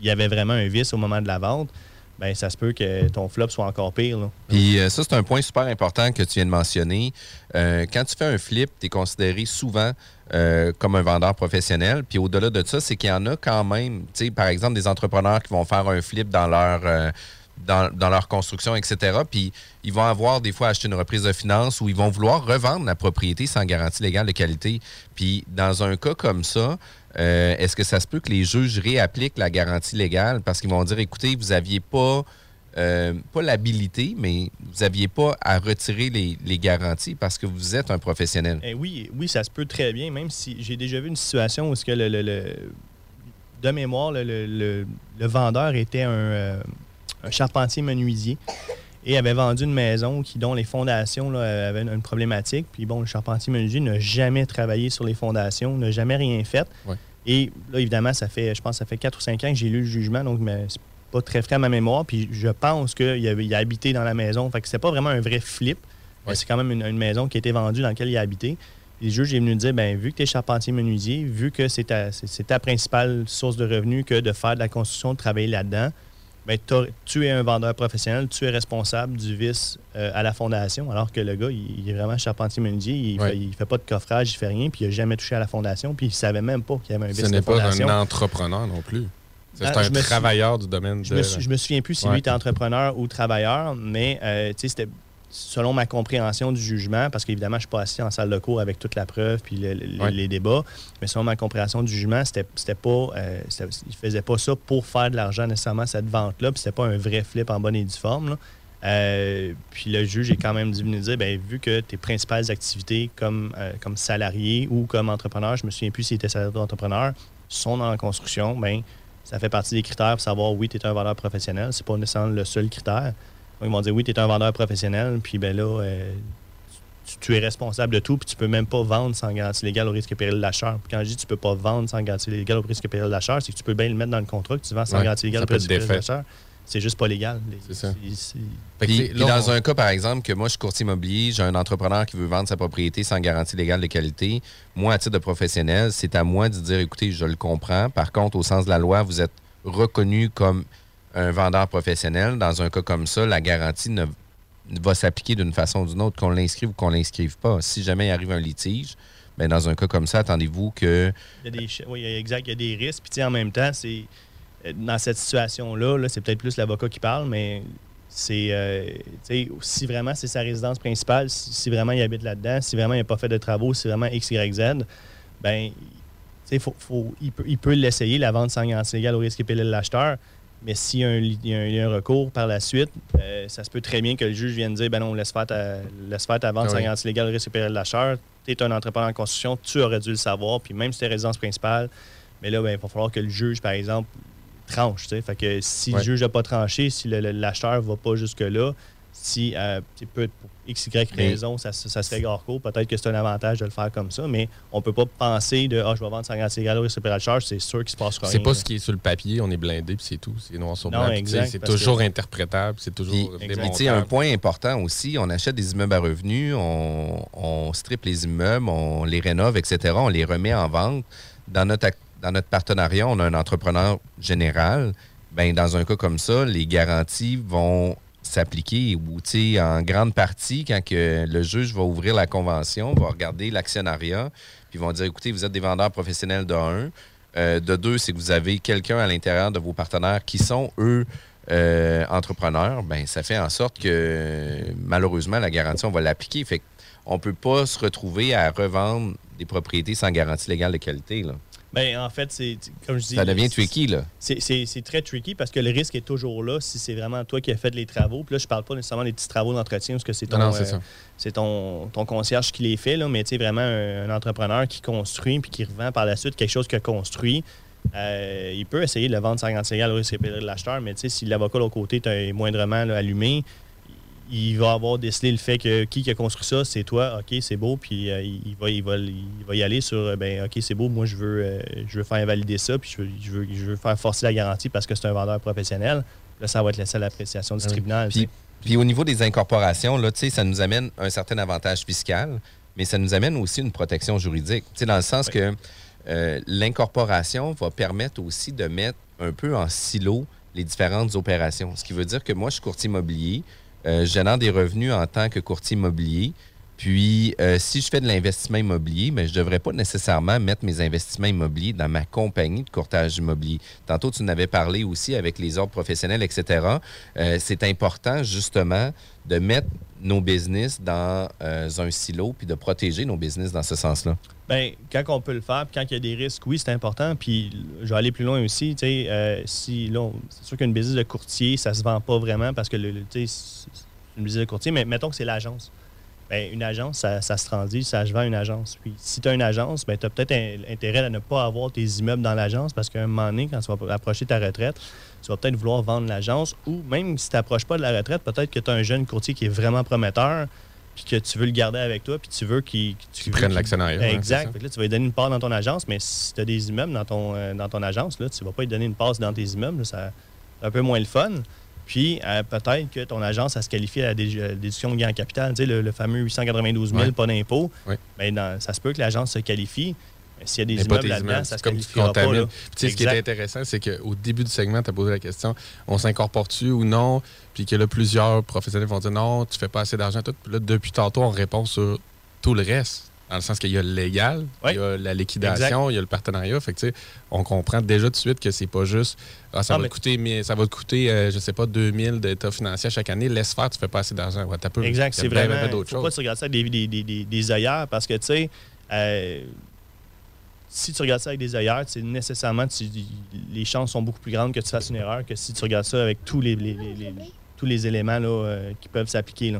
y avait vraiment un vice au moment de la vente, ben ça se peut que ton flop soit encore pire. Puis euh, ça, c'est un point super important que tu viens de mentionner. Euh, quand tu fais un flip, tu es considéré souvent euh, comme un vendeur professionnel. Puis au-delà de ça, c'est qu'il y en a quand même, tu sais, par exemple, des entrepreneurs qui vont faire un flip dans leur, dans, dans leur construction, etc. Puis ils vont avoir des fois acheté une reprise de finances ou ils vont vouloir revendre la propriété sans garantie légale de qualité. Puis dans un cas comme ça, euh, est-ce que ça se peut que les juges réappliquent la garantie légale? Parce qu'ils vont dire, écoutez, vous n'aviez pas euh, pas l'habilité, mais vous n'aviez pas à retirer les, les garanties parce que vous êtes un professionnel. Eh oui, oui, ça se peut très bien, même si j'ai déjà vu une situation où que le, le- de mémoire, le, le- vendeur était un, euh, un charpentier menuisier et avait vendu une maison qui, dont les fondations là, avaient une, une problématique. Puis bon, le charpentier menuisier n'a jamais travaillé sur les fondations, n'a jamais rien fait. Ouais. Et là, évidemment, ça fait, je pense, ça fait 4 ou 5 ans que j'ai lu le jugement, donc mais c'est pas très frais à ma mémoire. Puis je pense qu'il avait, il a habité dans la maison. Fait que c'est pas vraiment un vrai flip. C'est quand même une, une maison qui a été vendue dans laquelle il a habité. Et le juge est venu dire, ben vu que tu es charpentier menuisier, vu que c'est ta, ta principale source de revenus que de faire de la construction, de travailler là-dedans, ben, tu es un vendeur professionnel, tu es responsable du vice euh, à la fondation, alors que le gars, il, il est vraiment charpentier menuisier, il, Ouais. fait, pas de coffrage, il fait rien, puis il a jamais touché à la fondation, puis il savait même pas qu'il y avait un Ce vice de n'est pas fondation. un entrepreneur non plus. C'est Ah, un je me suis- travailleur du domaine Je de... me, sou- je me souviens plus si Ouais. lui était entrepreneur ou travailleur, mais euh, c'était selon ma compréhension du jugement, parce qu'évidemment, je ne suis pas assis en salle de cours avec toute la preuve puis le- le- Ouais. les débats, mais selon ma compréhension du jugement, c'était c'était pas. euh, c'était- il faisait pas ça pour faire de l'argent nécessairement, cette vente-là, puis c'était pas un vrai flip en bonne et due forme. là. Euh, puis le juge est quand même dû venir dire, ben, vu que tes principales activités comme, euh, comme salarié ou comme entrepreneur, je me souviens plus s'il était salarié ou entrepreneur, sont dans la construction, ben, ça fait partie des critères pour savoir oui, tu es un vendeur professionnel. C'est pas nécessairement le seul critère. Donc, ils vont dire oui, tu es un vendeur professionnel, puis ben là, euh, tu, tu es responsable de tout, puis tu peux même pas vendre sans garantie légale au risque et péril de l'acheteur. Puis Quand je dis tu peux pas vendre sans garantie légale au risque et péril de l'acheteur, c'est que tu peux bien le mettre dans le contrat que tu vends sans Ouais, garantie légale ça au risque et péril de défait. l'acheteur. C'est juste pas légal. C'est ça. Puis, puis dans un cas, par exemple, que moi, je suis courtier immobilier, j'ai un entrepreneur qui veut vendre sa propriété sans garantie légale de qualité. Moi, à titre de professionnel, c'est à moi de dire, écoutez, je le comprends. Par contre, au sens de la loi, vous êtes reconnu comme un vendeur professionnel. Dans un cas comme ça, la garantie ne, va s'appliquer d'une façon ou d'une autre, qu'on l'inscrive ou qu'on l'inscrive pas. Si jamais il arrive un litige, ben dans un cas comme ça, attendez-vous que Il y a des, oui, exact, il y a des risques. Puis en même temps, c'est euh, dans cette situation-là, là, c'est peut-être plus l'avocat qui parle, mais c'est euh, si vraiment c'est sa résidence principale, si, vraiment il habite là-dedans, si vraiment il n'a pas fait de travaux, si vraiment X, Y, Z, ben faut, il peut l'essayer, la vente sans garantie légale au risque de l'acheteur. Mais s'il y, a un y y a recours par la suite, euh, ça se peut très bien que le juge vienne dire ben non, laisse faire ta, laisse faire ta vente Ah sans oui. risque et péril de l'acheteur. Tu es un entrepreneur en construction, tu aurais dû le savoir, puis même si tu es résidence principale, mais là, ben, il va falloir que le juge, par exemple, tranche. Fait que si Ouais. le juge n'a pas tranché, si l'acheteur ne va pas jusque-là, si euh, peut- pour X, Y raison, ça, se- ça serait hors cours, peut-être que c'est un avantage de le faire comme ça, mais on peut pas penser de Ah, je vais vendre sans garantie légale au péril de charge, c'est sûr qu'il se passe rien. C'est pas ce qui est sur le papier, on est blindé, puis c'est tout. C'est noir sur blanc. C'est toujours que- interprétable, c'est toujours Puis, un point important aussi, on achète des immeubles à revenus, on, on strippe les immeubles, on les rénove, etc., on les remet en vente. Dans notre, dans notre partenariat, on a un entrepreneur général. Ben, dans un cas comme ça, les garanties vont s'appliquer ou en grande partie quand le juge va ouvrir la convention, va regarder l'actionnariat, puis vont dire écoutez, vous êtes des vendeurs professionnels de un. Euh, de deux, c'est que vous avez quelqu'un à l'intérieur de vos partenaires qui sont, eux, euh, entrepreneurs. Ben, ça fait en sorte que malheureusement, la garantie, on va l'appliquer. Fait on ne peut pas se retrouver à revendre des propriétés sans garantie légale de qualité. Là. Ben, en fait, c'est comme je dis. Ça devient tricky. Là. C'est- très tricky parce que le risque est toujours là si c'est vraiment toi qui as fait les travaux. Puis là, je parle pas nécessairement des petits travaux d'entretien parce que c'est ton, Non, non, c'est euh, ton, ton concierge qui les fait, là, mais tu sais, vraiment un, un entrepreneur qui construit puis qui revend par la suite quelque chose qu'il a construit. euh, il peut essayer de le vendre sans garantie légale au risque de l'acheteur, mais tu sais, si l'avocat de l'autre côté est moindrement là, allumé, il va avoir décelé le fait que qui qui a construit ça, c'est toi, ok, c'est beau, puis euh, il, va, il, va, il va y aller sur, euh, ben, ok, c'est beau, moi je veux, euh, je veux faire invalider ça, puis je veux, je veux, je veux faire forcer la garantie parce que c'est un vendeur professionnel. Là, ça va être laissé à l'appréciation du Ah tribunal. Puis, puis au niveau des incorporations, là, tu sais, ça nous amène un certain avantage fiscal, mais ça nous amène aussi une protection juridique. Tu sais, dans le sens que euh, l'incorporation va permettre aussi de mettre un peu en silo les différentes opérations. Ce qui veut dire que moi, je suis courtier immobilier, euh, génère des revenus en tant que courtier immobilier. Puis, euh, si je fais de l'investissement immobilier, mais je ne devrais pas nécessairement mettre mes investissements immobiliers dans ma compagnie de courtage immobilier. Tantôt, tu en avais parlé aussi avec les ordres professionnels, etc. Euh, c'est important, justement, de mettre nos business dans euh, un silo puis de protéger nos business dans ce sens-là. Ben, quand on peut le faire, puis quand il y a des risques, oui, c'est important. Puis je vais aller plus loin aussi. euh, si c'est sûr qu'une business de courtier, ça se vend pas vraiment parce que c'est une business de courtier, mais mettons que c'est l'agence. Ben, une agence, ça, ça se transige, ça se vend une agence. Puis si tu as une agence, ben, tu as peut-être intérêt à ne pas avoir tes immeubles dans l'agence parce qu'à un moment donné, quand tu vas approcher ta retraite, tu vas peut-être vouloir vendre l'agence ou même si tu n'approches pas de la retraite, peut-être que tu as un jeune courtier qui est vraiment prometteur puis que tu veux le garder avec toi puis tu veux qu'il veux prenne l'actionnariat, c'est exact. là, tu vas lui donner une part dans ton agence, mais si tu as des immeubles dans ton, euh, dans ton agence, là, tu ne vas pas lui donner une part dans tes immeubles. là, ça, c'est un peu moins le fun. Puis euh, peut-être que ton agence, ça se qualifie à la euh, déduction de gain en capital, tu sais, le, le fameux 892 000, Ouais. pas d'impôt. Ouais. Ben, dans- ça se peut que l'agence se qualifie. S'il y a des Mais immeubles là-dedans, ça se comme tu pas. là. Puis ce qui est intéressant, c'est qu'au début du segment, tu as posé la question on s'incorpore-tu ou non? Puis que là, plusieurs professionnels vont dire non, tu fais pas assez d'argent, tout. Puis là, depuis tantôt, on répond sur tout le reste. Dans le sens qu'il y a le légal, il y a la liquidation, il y a le partenariat. Fait que, on comprend déjà tout de suite que c'est pas juste ah, ça, Ah, va mais- coûter, mais ça va te coûter, euh, je sais pas, 2000 d'état financier chaque année. Laisse faire, tu fais pas assez d'argent. Ouais. Exact, Il c'est vraiment. d'autres faut choses. pas que tu regardes ça avec des, des, des, des, des œillères parce que, tu sais, euh, si tu regardes ça avec des c'est nécessairement, tu- les chances sont beaucoup plus grandes que tu fasses une erreur que si tu regardes ça avec tous les, les- les- les- tous les éléments là, euh, qui peuvent s'appliquer.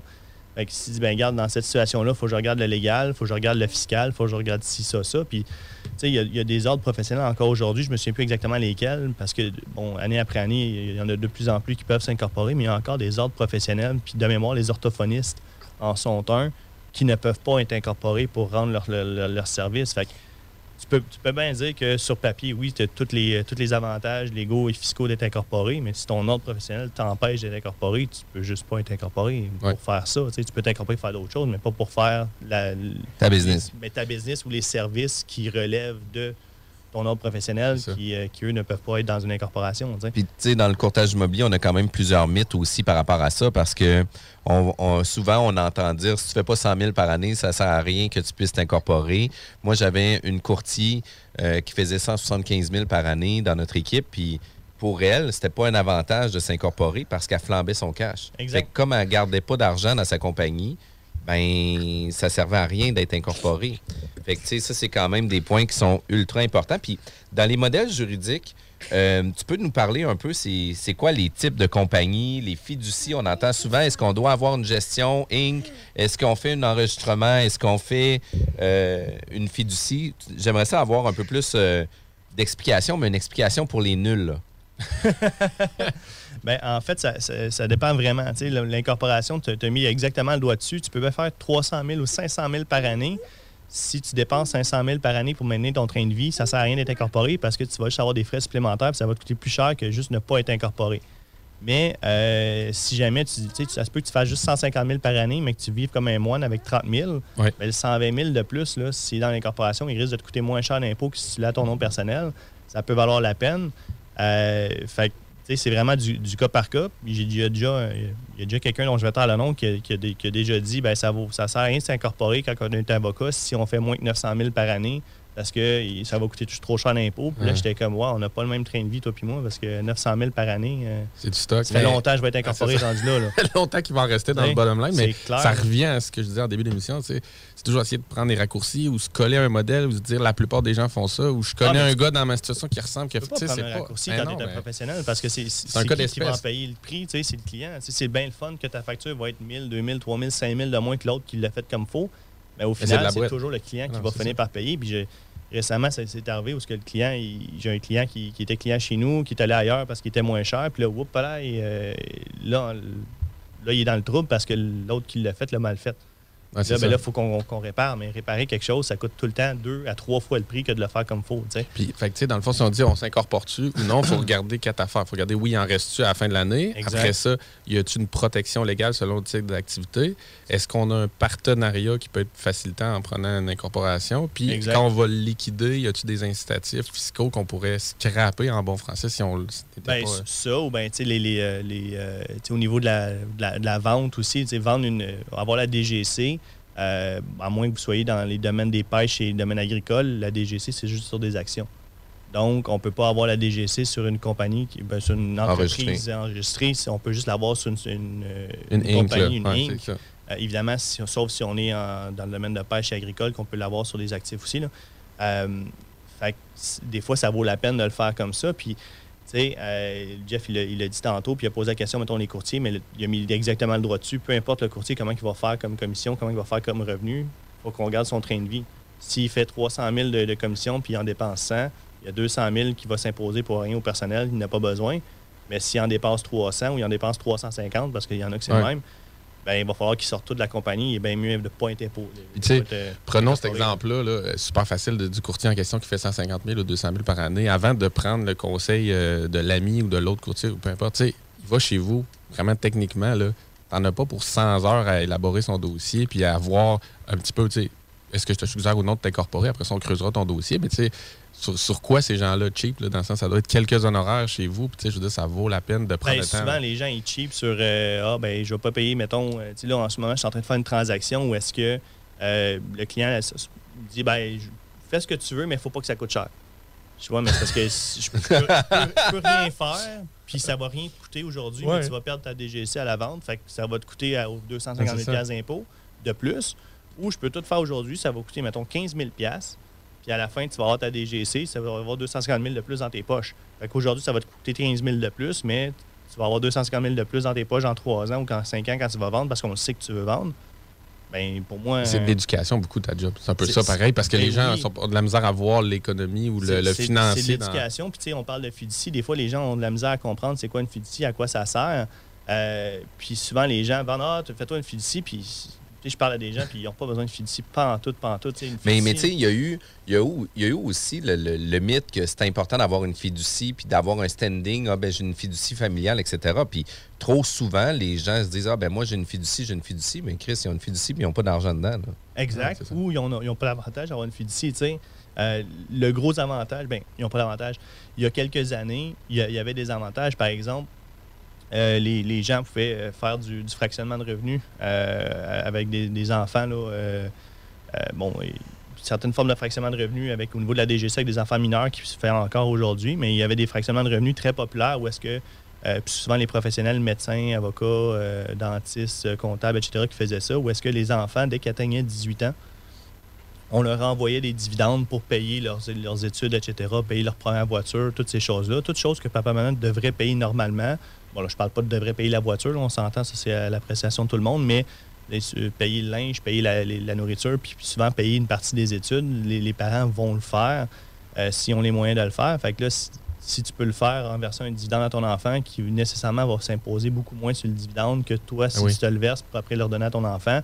Fait que dis, ben, regarde, dans cette situation-là, faut que je regarde le légal, faut que je regarde le fiscal, faut que je regarde ci, ça, ça. Puis, tu sais, il y a- des ordres professionnels encore aujourd'hui, je me souviens plus exactement lesquels, parce que, bon, année après année, il y en a de plus en plus qui peuvent s'incorporer, mais il y a encore des ordres professionnels. Puis, de mémoire, les orthophonistes en sont un qui ne peuvent pas être incorporés pour rendre leur, leur, service. Tu peux, tu peux bien dire que sur papier, oui, tu as tous les, tous les avantages légaux et fiscaux d'être incorporé, mais si ton ordre professionnel t'empêche d'être incorporé, tu peux juste pas être incorporé pour Ouais. faire ça. Tu, sais, tu peux t'incorporer pour faire d'autres choses, mais pas pour faire la, Ta business. mais ta business ou les services qui relèvent de ton ordre professionnel qui, euh, qui, eux, ne peuvent pas être dans une incorporation. Puis, tu sais, dans le courtage immobilier, on a quand même plusieurs mythes aussi par rapport à ça parce que on, on- souvent, on entend dire si tu fais pas 100 000 par année, ça sert à rien que tu puisses t'incorporer. Moi, j'avais une courtier euh, qui faisait 175 000 par année dans notre équipe. Puis, pour elle, c'était pas un avantage de s'incorporer parce qu'elle flambait son cash. Exact. Fait que comme elle gardait pas d'argent dans sa compagnie, ben ça servait à rien d'être incorporé. Fait que, ça, c'est quand même des points qui sont ultra importants. Puis, dans les modèles juridiques, euh, tu peux nous parler un peu, c'est quoi les types de compagnies, les fiducies, on entend souvent, est-ce qu'on doit avoir une gestion Inc?, est-ce qu'on fait un enregistrement, est-ce qu'on fait euh, une fiducie? J'aimerais ça avoir un peu plus euh, d'explication, mais une explication pour les nuls. <laughs> Ben, en fait, ça, ça- ça dépend vraiment. Tu sais, L'incorporation, tu as mis exactement le doigt dessus. Tu peux bien faire 300 000 ou 500 000 par année. Si tu dépenses 500 000 par année pour mener ton train de vie, ça ne sert à rien d'être incorporé parce que tu vas juste avoir des frais supplémentaires puis ça va te coûter plus cher que juste ne pas être incorporé. Mais euh, si jamais, tu, sais, ça se peut que tu fasses juste 150 000 par année, mais que tu vives comme un moine avec 30 000, Ouais. ben, le 120 000 de plus, là, si dans l'incorporation, il risque de te coûter moins cher d'impôt que si tu l'as ton nom personnel. Ça peut valoir la peine. Euh, fait c'est vraiment du, cas par cas. Puis j'ai- Il y a déjà, euh, il y a déjà quelqu'un dont je vais taire le nom qui qui a déjà dit ben ça vaut ça sert à rien de s'incorporer quand on est avocat si on fait moins que 900 000 par année parce que ça va coûter trop cher d'impôt. Puis là, j'étais comme, ouais, on n'a pas le même train de vie, toi puis moi, parce que 900 000 par année, euh, C'est du stock. ça fait mais- longtemps que je vais être incorporé Ah, c'est ça. rendu là. là. <laughs> Longtemps qu'il va en rester dans Ouais, le bottom line, mais clair. ça revient à ce que je disais en début d'émission. C'est toujours essayer de prendre des raccourcis ou se coller à un modèle ou se dire la plupart des gens font ça ou je connais Ah, un gars dans ma situation qui ressemble qui a Tu sais, prendre c'est un pas- raccourci quand tu es un mais- professionnel parce que c'est qui qui va en payer le prix, tu sais, c'est le client. C'est bien le fun que ta facture va être 1000, 2000, 3000, 5000 de moins que l'autre qui l'a fait comme faux. Mais au Mais c'est de final, c'est toujours le client qui Non, va c'est finir ça. par payer. Puis j'ai- récemment, ça s'est arrivé où ce que le client, j'ai un client qui, qui était client chez nous, qui est allé ailleurs parce qu'il était moins cher. Puis là, whoop, là, euh, là, là, il est dans le trouble parce que l'autre qui l'a fait l'a mal fait. Là, ben il faut qu'on répare. Mais réparer quelque chose, ça coûte tout le temps deux à trois fois le prix que de le faire comme tu sais. Puis, fait que, dans le fond, si on dit on s'incorpore-tu ou non, il faut regarder quatre affaires. Il faut regarder, oui, il en reste-tu à la fin de l'année. Après ça, y a-tu une protection légale selon le type d'activité? Est-ce qu'on a un partenariat qui peut être facilitant en prenant une incorporation? Puis, Exact. quand on va le liquider, y a-tu des incitatifs fiscaux qu'on pourrait scraper en bon français si on le- Ben, pas... euh, ça, ou ben, les, les, euh, les, euh, au niveau de la, de la, de la vente aussi, vendre une, avoir la DGC, euh, à moins que vous soyez dans les domaines des pêches et les domaines agricoles, la DGC, c'est juste sur des actions. Donc, on ne peut pas avoir la DGC sur une compagnie, qui, ben, sur une entreprise enregistrée. On peut juste l'avoir sur une, une, euh, Une une compagnie, une là. Ouais, Inc. c'est ça. Euh, évidemment, si- sauf si on est en- dans le domaine de pêche et agricole, qu'on peut l'avoir sur les actifs aussi. Là. Euh, fait que c- des fois, ça vaut la peine de le faire comme ça. Puis, euh, Jeff, il l'a dit tantôt, puis il a posé la question, mettons, les courtiers, mais le- il a mis exactement le droit dessus. Peu importe le courtier, comment il va faire comme commission, comment il va faire comme revenu, il faut qu'on regarde son train de vie. S'il fait 300 000 de, de commission, puis il en dépense 100, il y a 200 000 qui va s'imposer pour rien au personnel, il n'a pas besoin. Mais s'il en dépasse 300 ou il en dépense 350, parce qu'il y en a que c'est Ouais. le même, ben, il va falloir qu'il sorte tout de la compagnie. Il est bien mieux de ne pas être tu être, euh, Prenons cet exemple-là, là, euh, super facile de- du courtier en question qui fait 150 000 ou 200 000 par année. Avant de prendre le conseil euh, de l'ami ou de l'autre courtier, ou peu importe, tu il va chez vous, vraiment techniquement, là, t'en as pas pour 100 heures à élaborer son dossier puis à voir un petit peu, tu sais, est-ce que je te suggère ou non de t'incorporer? Après ça, on creusera ton dossier. Mais tu sais, sur, sur quoi ces gens-là cheap, là, dans le sens, ça doit être quelques honoraires chez vous. Puis tu sais, je veux dire, ça vaut la peine de prendre Ben, le temps. souvent, les gens, ils cheap sur euh, Ah, ben, je vais pas payer, mettons, euh, tu sais, là, en ce moment, je suis en train de faire une transaction où est-ce que euh, le client là, ça- dit ben, je- fais ce que tu veux, mais il faut pas que ça coûte cher. Je vois, mais c'est parce que si- je peux, je peux- je peux rien <laughs> faire, puis ça va rien te coûter aujourd'hui, Ouais. mais tu vas perdre ta DGC à la vente, fait que ça va te coûter à, aux 250 Ouais, 000 c'est ça. d'impôts de plus. Ou je peux tout faire aujourd'hui, ça va coûter, mettons, 15 000 puis à la fin, tu vas avoir ta DGC, ça va avoir 250 000 de plus dans tes poches. Fait qu'aujourd'hui, ça va te coûter 15 000 de plus, mais tu vas avoir 250 000 de plus dans tes poches en 3 ans ou en 5 ans quand tu vas vendre parce qu'on sait que tu veux vendre. Ben, pour moi. C'est de l'éducation, beaucoup, ta job. C'est un peu ça, pareil, parce que ben les gens oui. ont de la misère à voir l'économie ou le, le c'est- C'est financier. de dans- l'éducation. Puis, tu sais, on parle de fiducie. Des fois, les gens ont de la misère à comprendre c'est quoi une fiducie, à quoi ça sert. Euh, puis souvent, les gens vendent Ah, fais-toi une fiducie. Puis, je parle à des gens, puis ils n'ont pas besoin de fiducie, pas en tout, pas en tout. une Mais, mais tu sais, il y, a eu- il y, a eu- il y a eu aussi le, le- le mythe que c'est important d'avoir une fiducie puis d'avoir un standing. Ah, ben, j'ai une fiducie familiale, etc. Puis trop souvent, les gens se disent Ah, ben, moi, j'ai une fiducie, j'ai une fiducie. Mais Chris, ils ont une fiducie puis ils n'ont pas d'argent dedans. là. Exact. Ou ils n'ont pas l'avantage d'avoir une fiducie. tu sais. Euh, le gros avantage, ben, ils n'ont pas l'avantage. Il y a quelques années, il y, a- il y avait des avantages. Par exemple, euh, les, gens pouvaient euh, faire du, fractionnement de revenus euh, avec des, enfants. Bon, certaines formes de fractionnement de revenus avec, au niveau de la DGC avec des enfants mineurs qui se fait encore aujourd'hui, mais il y avait des fractionnements de revenus très populaires où est-ce que souvent les professionnels, médecins, avocats, dentistes, comptables, etc., qui faisaient ça, ou est-ce que les enfants, dès qu'ils atteignaient 18 ans, on leur envoyait des dividendes pour payer leurs, leurs études, etc., payer leur première voiture, toutes ces choses-là, toutes choses que papa maman devrait payer normalement. Bon, là, je parle pas de devrait payer la voiture, là, on s'entend, ça c'est à l'appréciation de tout le monde, mais les- euh, payer le linge, payer la, les- la nourriture, puis souvent payer une partie des études, les, les parents vont le faire euh, s'ils ont les moyens de le faire. Fait que là, si, si tu peux le faire en versant un dividende à ton enfant qui nécessairement va s'imposer beaucoup moins sur le dividende que toi si Oui. tu te le verses pour après le redonner à ton enfant,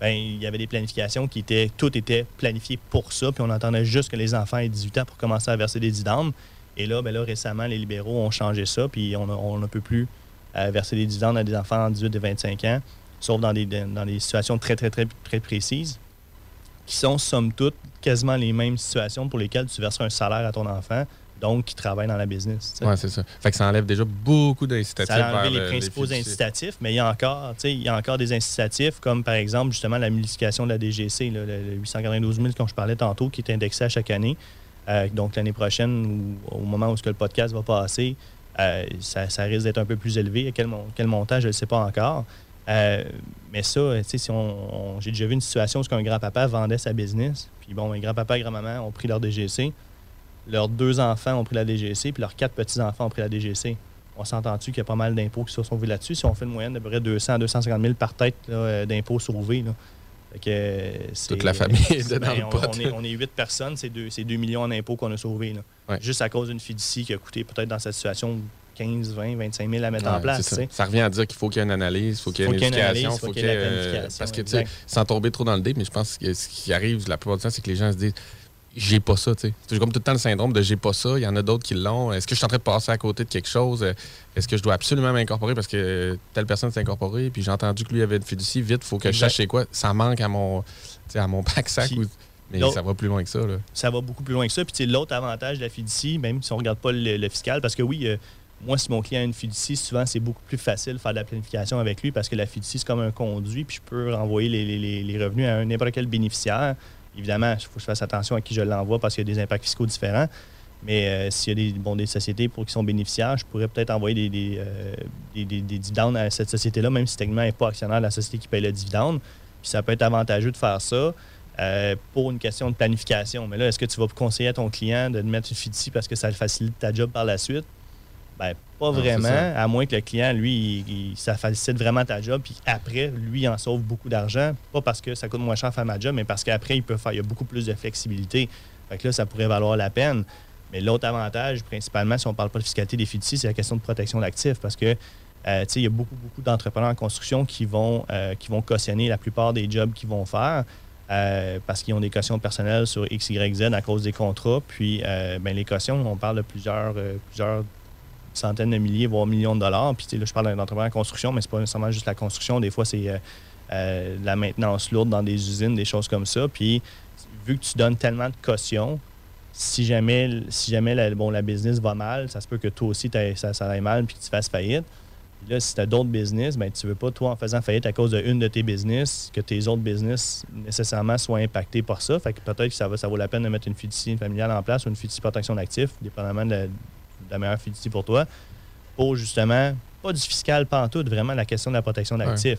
ben, il y avait des planifications qui étaient, tout était planifié pour ça, puis on attendait juste que les enfants aient 18 ans pour commencer à verser des dividendes. Et là, ben là récemment, les libéraux ont changé ça, puis on, a- on ne peut plus euh, verser des dividendes à des enfants de 18 et 25 ans, sauf dans des, dans des situations très, très, très, très précises, qui sont, somme toute, quasiment les mêmes situations pour lesquelles tu verses un salaire à ton enfant, donc qui travaille dans la business. Ouais, c'est ça. Fait que ça enlève déjà beaucoup d'incitatifs. Ça a enlevé vers les le- principaux incitatifs, mais il y a encore, il y a encore des incitatifs comme par exemple justement la multiplication de la DGC, là, le 892 000 dont je parlais tantôt, qui est indexé à chaque année. Euh, donc l'année prochaine, ou au moment où ce que le podcast va passer, euh, ça, risque d'être un peu plus élevé. Quel, quel montant, je ne le sais pas encore. Euh, mais ça, si on, j'ai déjà vu une situation où un grand-papa vendait sa business, puis bon, un grand-papa et grand-maman ont pris leur DGC, leurs deux enfants ont pris la DGC, puis leurs quatre petits-enfants ont pris la DGC. On s'entend-tu qu'il y a pas mal d'impôts qui se sont vus là-dessus? Si on fait une moyenne d'à peu près 200 à 250 000 par tête d'impôts sauvés. Que, Toute la famille est ben, le on, pot. on est, on est 8 personnes, c'est 2, 2 millions en impôts qu'on a sauvés. là. Ouais. Juste à cause d'une fiducie qui a coûté peut-être dans cette situation 15, 20, 25 000 à mettre en place. ça. revient à dire qu'il faut qu'il y ait une analyse, il faut qu'il y ait Faut une qu'il y ait une éducation, faut qu'il y ait euh, Parce que, tu sais, exact. sans tomber trop dans le dé, mais je pense que ce qui arrive la plupart du temps, c'est que les gens se disent j'ai pas ça, tu sais. C'est comme tout le temps le syndrome de j'ai pas ça. Il y en a d'autres qui l'ont. Est-ce que je suis en train de passer à côté de quelque chose? Est-ce que je dois absolument m'incorporer parce que telle personne s'est incorporée? Puis j'ai entendu que lui avait une fiducie. Vite, faut que je sache c'est quoi. Ça manque à mon, à mon pack-sac. Ou- Mais ça va plus loin que ça. Là. ça va beaucoup plus loin que ça. Puis l'autre avantage de la fiducie, même si on ne regarde pas le, le fiscal, parce que oui, euh, moi, si mon client a une fiducie, souvent, c'est beaucoup plus facile de faire de la planification avec lui parce que la fiducie, c'est comme un conduit, puis je peux renvoyer les, les- les- les revenus à un n'importe quel bénéficiaire. Évidemment, il faut que je fasse attention à qui je l'envoie parce qu'il y a des impacts fiscaux différents. Mais euh, s'il y a des, sociétés pour qui sont bénéficiaires, je pourrais peut-être envoyer euh, des dividendes à cette société-là, même si techniquement elle n'est pas actionnaire de la société qui paye le dividende. Puis ça peut être avantageux de faire ça. euh, pour une question de planification. Mais là, est-ce que tu vas conseiller à ton client de mettre une fiducie parce que ça le facilite ta job par la suite? Ben, pas vraiment, à moins que le client, lui, il- il- ça facilite vraiment ta job, puis après, lui, il en sauve beaucoup d'argent. Pas parce que ça coûte moins cher faire ma job, mais parce qu'après, il peut faire, il y a beaucoup plus de flexibilité. Fait que là, ça pourrait valoir la peine. Mais l'autre avantage, principalement, si on ne parle pas de fiscalité des fiducies, c'est la question de protection d'actifs. Parce que, euh, tu sais, il y a beaucoup, beaucoup d'entrepreneurs en construction qui vont, euh, qui vont cautionner la plupart des jobs qu'ils vont faire. euh, parce qu'ils ont des cautions personnelles sur X, Y, Z à cause des contrats. Puis, euh, ben, les cautions, on parle de plusieurs, euh, plusieurs centaines de milliers, voire millions de dollars. Puis, là, je parle d'un entrepreneur en construction, mais c'est pas nécessairement juste la construction. Des fois, c'est euh, euh, la maintenance lourde dans des usines, des choses comme ça. Puis, vu que tu donnes tellement de cautions, si jamais, si jamais la, business va mal, ça se peut que toi aussi, ça, ça aille mal puis que tu fasses faillite. Puis là, si tu as d'autres business, ben, tu veux pas, toi, en faisant faillite à cause d'une de tes business, que tes autres business nécessairement soient impactés par ça. Fait que peut-être que ça, va, vaut la peine de mettre une fiducie familiale en place ou une fiducie protection d'actifs, dépendamment de de la meilleure fiducie pour toi, pour justement, pas du fiscal pantoute, vraiment la question de la protection d'actifs.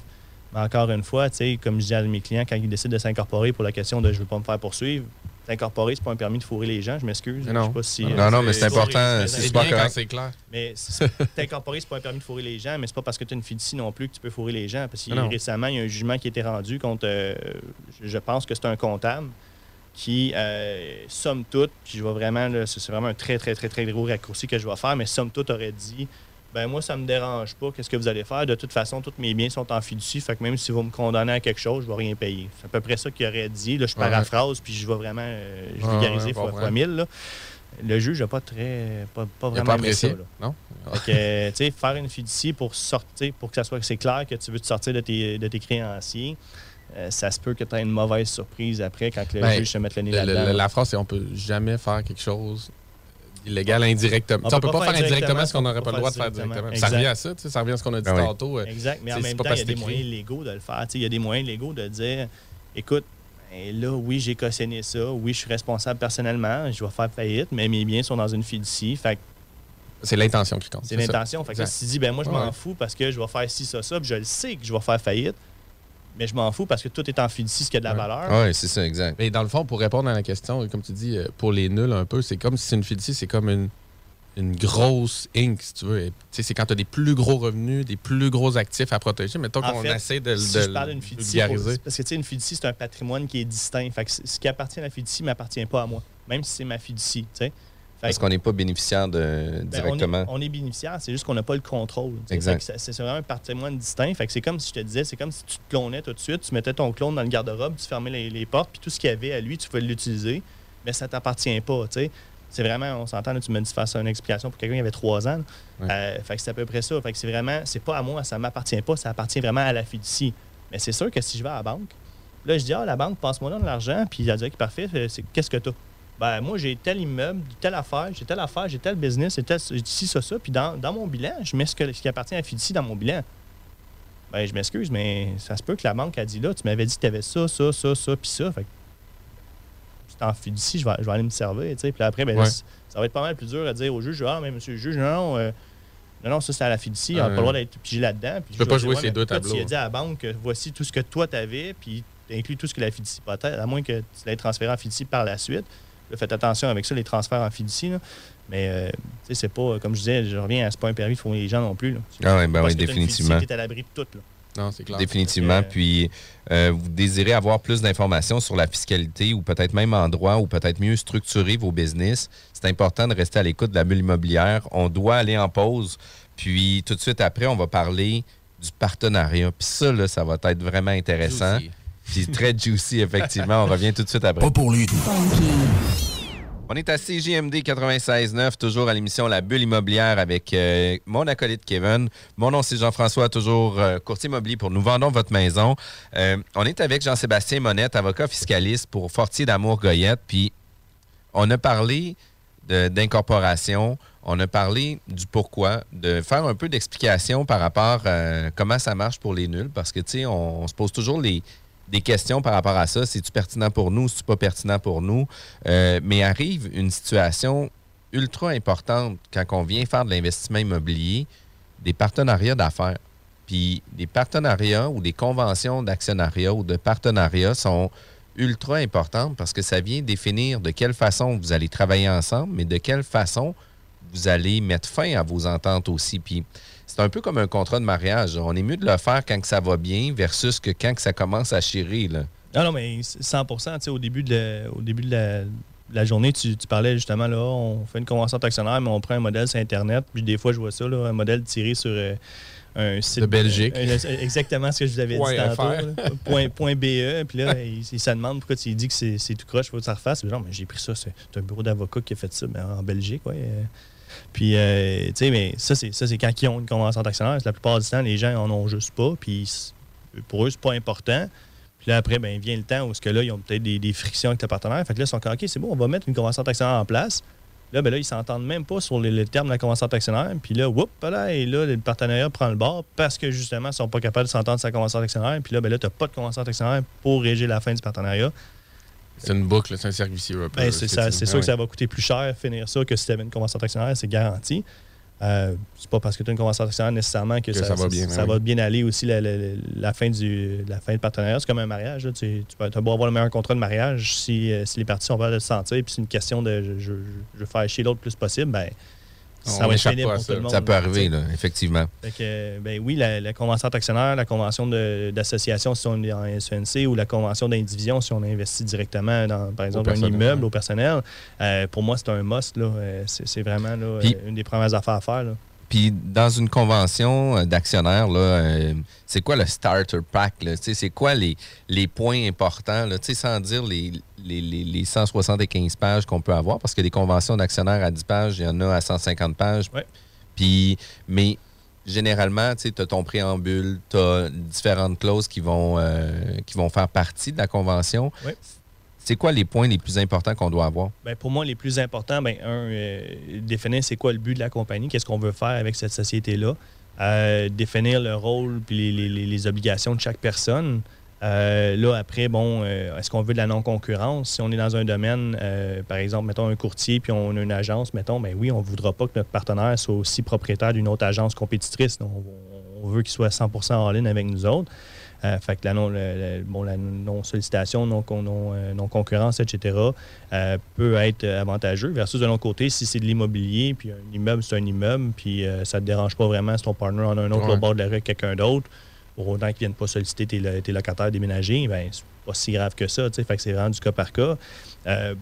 Mais encore une fois, tu sais, comme je dis à mes clients, quand ils décident de s'incorporer pour la question de je veux pas me faire poursuivre, t'incorporer, c'est pas un permis de fourrer les gens, je m'excuse. Je sais pas si, Non, Non, non, mais c'est important, c'est super correct. c'est clair. mais <laughs> t'incorporer, c'est pas un permis de fourrer les gens, mais c'est pas parce que tu as une fiducie non plus que tu peux fourrer les gens. Parce que non. récemment, il y a un jugement qui a été rendu contre, euh, je pense que c'est un comptable qui, euh, somme toute, puis je vais vraiment, c'est vraiment un très, très, très, très gros raccourci que je vais faire, mais somme toute aurait dit, ben moi, ça me dérange pas, qu'est-ce que vous allez faire? De toute façon, tous mes biens sont en fiducie, fait que même si vous me condamnez à quelque chose, je vais rien payer. C'est à peu près ça qu'il aurait dit. Là, je paraphrase, puis je vais vraiment euh, Ouais, vulgariser fois, fois mille. là. Le juge n'a pas très, pas, vraiment pas apprécié. ça, là. Non? Que, tu sais, faire une fiducie pour sortir, pour que ça soit c'est clair que tu veux te sortir de tes, de tes créanciers, euh, ça se peut que tu aies une mauvaise surprise après quand le Ben, juge se mette le nez là-dedans. la phrase, c'est on peut jamais faire quelque chose d'illégal indirectement. On On, peut peut pas, faire indirectement ce qu'on on n'aurait pas le droit de faire directement. Exact. Ça revient à ça, tu sais, ça revient à ce qu'on a dit oui. tantôt. euh, Exact, mais en même temps, il y a des moyens légaux de le faire. Tu sais, Il y a des moyens légaux de dire écoute, ben là, oui, j'ai cautionné ça, oui, je suis responsable personnellement, je vais faire faillite, mais mes biens sont dans une fiducie. Fait C'est l'intention qui compte. C'est l'intention. Fait que si tu dis, ben moi, je m'en Ouais. fous parce que je vais faire ci, ça, ça, puis je le sais que je vais faire faillite, mais je m'en fous parce que tout est en fiducie, ce qui a de la valeur. Oui, c'est ça, exact. Mais dans le fond, pour répondre à la question, comme tu dis, euh, pour les nuls un peu, c'est comme si c'est une fiducie, c'est comme une, une grosse Inc, si tu veux. Et, tu sais, C'est quand tu as des plus gros revenus, des plus gros actifs à protéger. Mettons qu'on essaie de, si de je parle le d'une fiducie, parce que tu sais, une fiducie, c'est un patrimoine qui est distinct. Fait que c- ce qui appartient à la fiducie ne m'appartient pas à moi, même si c'est ma fiducie. tu sais. Fait Parce qu'on n'est pas bénéficiaire de, Ben, directement. On est, on est bénéficiaire, c'est juste qu'on n'a pas le contrôle. C'est vraiment un patrimoine distinct. Fait que c'est comme si je te disais, c'est comme si tu te clonais tout de suite, tu mettais ton clone dans le garde-robe, tu fermais les, les portes, puis tout ce qu'il y avait à lui, tu pouvais l'utiliser, mais ça t'appartient pas. C'est vraiment, on s'entend, tu dit de faire ça une explication pour quelqu'un qui avait trois ans. Euh, fait que c'est à peu près ça. Fait que c'est vraiment, c'est pas à moi, ça m'appartient pas, ça appartient vraiment à la fiducie. Mais c'est sûr que si je vais à la banque, là, je dis, ah, la banque, passe-moi de l'argent, puis elle dit, OK, parfait, qu'est-ce que tu ben, moi, j'ai tel immeuble, telle affaire, j'ai telle affaire, j'ai tel business, j'ai tel, j'ai ci, ça, ça. Puis dans, dans mon bilan, je mets ce, que- ce qui appartient à la fiducie dans mon bilan. Ben, je m'excuse, mais ça se peut que la banque a dit là, tu m'avais dit que tu avais ça, ça, ça, ça, puis ça. Fait que c'est en fiducie, je vais, je vais aller me servir, tu sais. Puis après, ben, Ouais. ça va être pas mal plus dur à dire au juge, ah, mais monsieur le juge, non, non, euh, non, non, ça, c'est à la fiducie, on n'a pas le droit d'être pigé là-dedans. Tu peux pas jouer ces deux tableaux. Tu as dit à la banque, que voici tout ce que toi, tu avais, puis tu inclus tout ce que la fiducie peut-être, à moins que tu l'aies transféré en fiducie par la suite. Là, faites attention avec ça, les transferts en fiducie. là. Mais, euh, c'est pas, comme je disais, je reviens à c'est pas un permis de fourrer les gens non plus. là. Ah ben oui, t'as une définitivement. à l'abri de tout. Là. Non, c'est clair. Définitivement. Puis, euh, vous désirez avoir plus d'informations sur la fiscalité ou peut-être même en droit ou peut-être mieux structurer vos business. C'est important de rester à l'écoute de la bulle immobilière. On doit aller en pause. Puis, tout de suite après, on va parler du partenariat. Puis ça, là, ça va être vraiment intéressant. Puis très juicy, effectivement. On revient tout de suite après. Pas pour lui. On est à CJMD 96.9, toujours à l'émission La Bulle immobilière avec euh, mon acolyte Kevin. Mon nom, c'est Jean-François, toujours euh, courtier immobilier pour Nous vendons votre maison. Euh, on est avec Jean-Sébastien Monette, avocat fiscaliste pour Fortier d'Amour Goyette. Puis, on a parlé d'incorporation, on a parlé du pourquoi, de faire un peu d'explication par rapport à comment ça marche pour les nuls, parce que, tu sais, on, on se pose toujours les, des questions par rapport à ça. C'est-tu pertinent pour nous? C'est-tu pas pertinent pour nous? Euh, mais arrive une situation ultra importante quand on vient faire de l'investissement immobilier, des partenariats d'affaires. Puis des partenariats ou des conventions d'actionnariat ou de partenariat sont ultra importantes parce que ça vient définir de quelle façon vous allez travailler ensemble, mais de quelle façon vous allez mettre fin à vos ententes aussi. Puis c'est un peu comme un contrat de mariage. On est mieux de le faire quand que ça va bien versus que quand que ça commence à chirer. Là. Non, non, mais 100 tu sais, au début de la, au début de la, de la journée, tu, tu parlais justement, là, on fait une convention d'actionnaire, mais on prend un modèle sur Internet. Puis des fois, je vois ça, là, un modèle tiré sur euh, un site. De Belgique. euh, euh, exactement ce que je vous avais dit Point tantôt. Là. point, point BE. Puis là, il, il se demande pourquoi tu dis que c'est tout croche, il faut que ça refasse. Genre, mais j'ai pris ça, c'est un bureau d'avocat qui a fait ça ben, en Belgique, ouais. euh. Puis, euh, tu sais, mais ça, c'est ça, c'est quand ils ont une convention d'actionnaire. La plupart du temps, les gens en ont juste pas. Puis, pour eux, c'est pas important. Puis là, après, ben, vient le temps où ce que là, ils ont peut-être des, des frictions avec le partenaire. Fait que là, ils sont comme, OK, c'est bon, on va mettre une convention d'actionnaire en place. Là, ben là, ils s'entendent même pas sur les, les termes de la convention d'actionnaire. Puis là, whoop, là, et là, le partenariat prend le bord parce que justement, ils sont pas capables de s'entendre sur la convention d'actionnaire. Puis là, ben là, t'as pas de convention d'actionnaire pour régir la fin du partenariat. C'est une boucle, c'est un cercle vicieux un peu. Ben, c'est ça- dis. sûr que ça va coûter plus cher finir ça que si tu avais une convention d'actionnaire, c'est garanti. Euh, c'est pas parce que tu as une convention d'actionnaire nécessairement que, Que ça, ça va bien, ça ouais. va bien aller aussi la, la- la fin du, la fin du partenariat. C'est comme un mariage. là. Tu, tu peux as beau avoir le meilleur contrat de mariage si, euh, si les parties sont pas de se sentir puis c'est une question de je, je- je veux faire chier l'autre le plus possible, ben, ça va être pénible pour ça. tout le monde. Ça peut là, arriver, là, effectivement. Fait que, ben oui, la, la convention d'actionnaire, la convention d'association si on est en SENC ou la convention d'indivision si on investit directement dans, par exemple, un immeuble au personnel, euh, pour moi, c'est un must. là. Euh, c'est vraiment là, euh, une des premières affaires à faire. là. Puis dans une convention euh, d'actionnaires, euh, c'est quoi le starter pack? C'est quoi les, les points importants, là? Sans dire les, les, les, les 175 pages qu'on peut avoir, parce que des conventions d'actionnaires à 10 pages, il y en a à 150 pages. Ouais. Puis, mais généralement, tu as ton préambule, tu as différentes clauses qui vont, euh, qui vont faire partie de la convention. Ouais. C'est quoi les points les plus importants qu'on doit avoir? Ben, pour moi, les plus importants, ben, un, euh, définir c'est quoi le but de la compagnie, qu'est-ce qu'on veut faire avec cette société-là, Euh, définir le rôle puis les, obligations de chaque personne. Euh, là, après, bon, est-ce qu'on veut de la non-concurrence? Si on est dans un domaine, par exemple, mettons un courtier, puis on a une agence, mettons, ben oui, on ne voudra pas que notre partenaire soit aussi propriétaire d'une autre agence compétitrice. Donc, on, on veut qu'il soit 100% en ligne avec nous autres. Euh, fait que la bon, non-sollicitation, non, euh, non-concurrence, etc., euh, peut être avantageux. Versus de l'autre côté, si c'est de l'immobilier, puis un immeuble, c'est un immeuble, puis euh, ça ne te dérange pas vraiment si ton partner en a un autre Ouais. au bord de la rue avec quelqu'un d'autre, pour autant qu'ils ne viennent pas solliciter tes, tes locataires déménagés, ben c'est pas si grave que ça. Fait que c'est vraiment du cas par cas.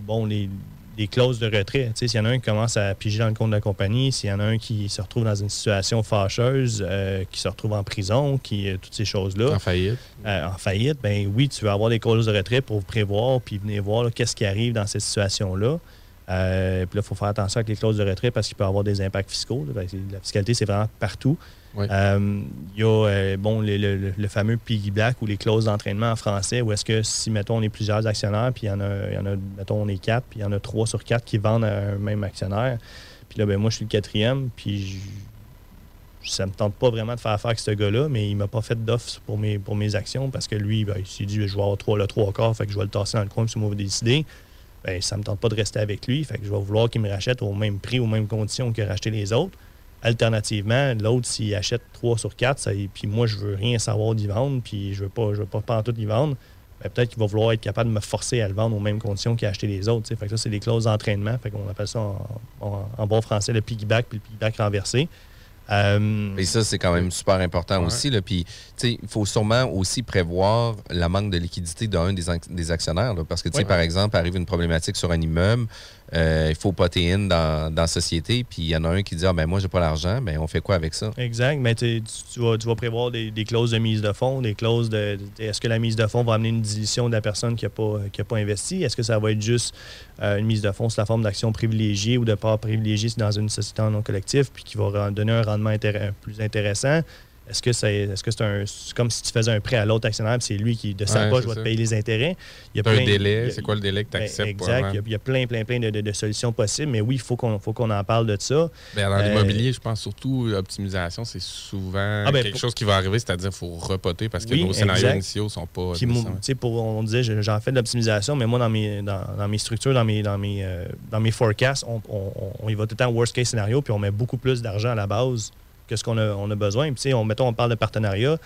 Bon, les, les clauses de retrait, s'il y en a un qui commence à piger dans le compte de la compagnie, s'il y en a un qui se retrouve dans une situation fâcheuse, euh, qui se retrouve en prison, qui euh, toutes ces choses-là. En faillite. Euh, en faillite, ben oui, tu vas avoir des clauses de retrait pour prévoir puis venir voir qu'est-ce qui arrive dans cette situation-là. Euh, puis là, il faut faire attention avec les clauses de retrait parce qu'il peut y avoir des impacts fiscaux. là. La fiscalité, c'est vraiment partout. Euh, Il y a euh, bon, le, fameux piggy back ou les clauses d'entraînement en français où est-ce que si, mettons, on est plusieurs actionnaires, puis il y en a, y en a, mettons, on est quatre, puis il y en a trois sur quatre qui vendent à un même actionnaire. Puis là, ben, moi, je suis le quatrième, puis je- ça me tente pas vraiment de faire affaire avec ce gars-là, mais il m'a pas fait d'offre pour mes, pour mes actions parce que lui, ben, il s'est dit, je vais avoir trois, le trois quarts, fait que je vais le tasser dans le coin, c'est moi qui vais décider. Ben, ça me tente pas de rester avec lui, fait que je vais vouloir qu'il me rachète au même prix, aux mêmes conditions que racheter les autres. Alternativement, l'autre, s'il achète 3 sur 4, ça, y- puis moi, je veux rien savoir d'y vendre, puis je veux pas, je veux pas, pas en tout y vendre, ben, peut-être qu'il va vouloir être capable de me forcer à le vendre aux mêmes conditions qu'il a acheté les autres. Fait que ça, c'est des clauses d'entraînement. Fait qu'on appelle ça en, en- en bon français le piggyback puis le piggyback renversé. Euh, Et ça, c'est quand même super important aussi. Là. Puis, il faut sûrement aussi prévoir la manque de liquidité d'un des, ac- des actionnaires. là. parce que, par exemple, arrive une problématique sur un immeuble, euh, il faut in dans, dans la société, puis il y en a un qui dit Ah, ben moi, j'ai pas l'argent, ben on fait quoi avec ça? Exact. Mais tu, vas, prévoir des, clauses de mise de fonds, des clauses de. Est-ce que la mise de fonds va amener une dilution de la personne qui n'a pas, pas investi? Est-ce que ça va être juste euh, une mise de fonds sous la forme d'action privilégiée ou de part privilégiée dans une société en non collectif puis qui va donner un rendement intér- plus intéressant? Est-ce que c'est est -ce c'est un comme si tu faisais un prêt à l'autre actionnaire puis c'est lui qui, de sa poche, va te payer les intérêts? Il y a un plein- y délai. C'est quoi le délai que tu ben, acceptes pour Exact. Il y a- il y, a plein, plein, plein de, de- de solutions possibles, mais oui, il faut qu'on en parle de ça. Ben, dans Euh, l'immobilier, je pense surtout optimisation, c'est souvent Ah, ben, quelque pour- chose qui va arriver, c'est-à-dire qu'il faut repoter parce que Oui, nos scénarios exact. initiaux sont pas. Puis, pour, on disait, je- j'en fais de l'optimisation, mais moi, dans mes, dans, dans mes structures, dans mes, dans mes, euh, dans mes forecasts, on, on- on y va tout le temps worst case scénario, puis on met beaucoup plus d'argent à la base que ce qu'on a, on a besoin. Puis, on, mettons, on parle de partenariat.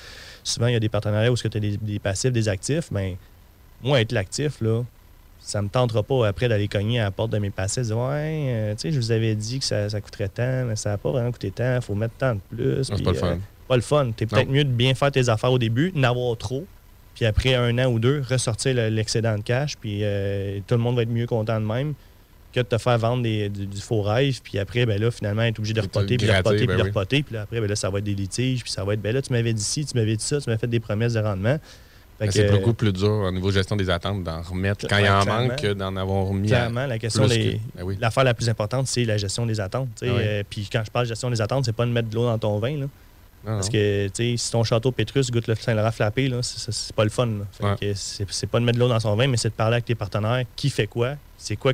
Souvent, il y a des partenariats où tu as des, des passifs, des actifs. Mais moi, être l'actif, là, ça me tentera pas après d'aller cogner à la porte de mes passifs, dire Ouais, euh, tu sais, je vous avais dit que ça, ça coûterait tant, mais ça n'a pas vraiment coûté tant, il faut mettre tant de plus. C'est pas le fun. euh, pas le fun. T'es peut-être mieux de bien faire tes affaires au début, n'avoir trop, puis après un an ou deux, ressortir le- l'excédent de cash, puis euh, tout le monde va être mieux content de même que de te faire vendre des- du, du faux rêve, puis après, ben là, finalement, être obligé de repoter, puis de gratter, repoter, ben puis de repoter, puis là, après, ben là, ça va être des litiges, puis ça va être, ben là, tu m'avais dit ci, tu m'avais dit ça, tu m'as fait des promesses de rendement. Ben, que, c'est beaucoup plus dur au niveau gestion des attentes d'en remettre quand il en manque que d'en avoir remis. Clairement, la question que- ben oui. L'affaire la plus importante, c'est la gestion des attentes. Ah oui. Euh, puis quand je parle de gestion des attentes, c'est pas de mettre de l'eau dans ton vin. Là. Parce que tu sais, si ton château Pétrus goûte le Saint-Laurent flappé, c'est- pas le fun. Ouais. que c'est pas de mettre de l'eau dans son vin, mais c'est de parler avec tes partenaires. Qui fait quoi? C'est quoi,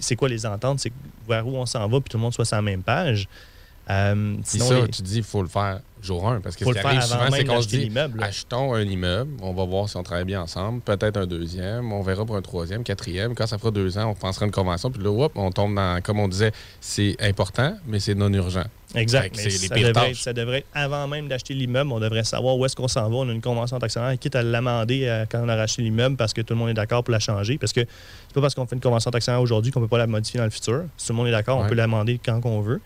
c'est- quoi les ententes? C'est vers où on s'en va, puis tout le monde soit sur la même page. Euh, sinon, ça, les- tu dis, il faut le faire jour 1. Parce que Faut ce qui le faire arrive avant souvent, c'est qu'on dit, l'immeuble, là. achetons un immeuble, on va voir si on travaille bien ensemble, peut-être un deuxième, on verra pour un troisième, quatrième. Quand ça fera deux ans, on pensera une convention, puis là, on tombe dans, comme on disait, c'est important, mais c'est non urgent. Exact. mais C'est ça, devrait être, ça devrait être avant même d'acheter l'immeuble. On devrait savoir où est-ce qu'on s'en va. On a une convention d'actionnaire, quitte à l'amender euh, quand on a racheté l'immeuble parce que tout le monde est d'accord pour la changer. Parce que c'est pas parce qu'on fait une convention d'actionnaire aujourd'hui qu'on peut pas la modifier dans le futur. Si tout le monde est d'accord, on peut l'amender quand on veut.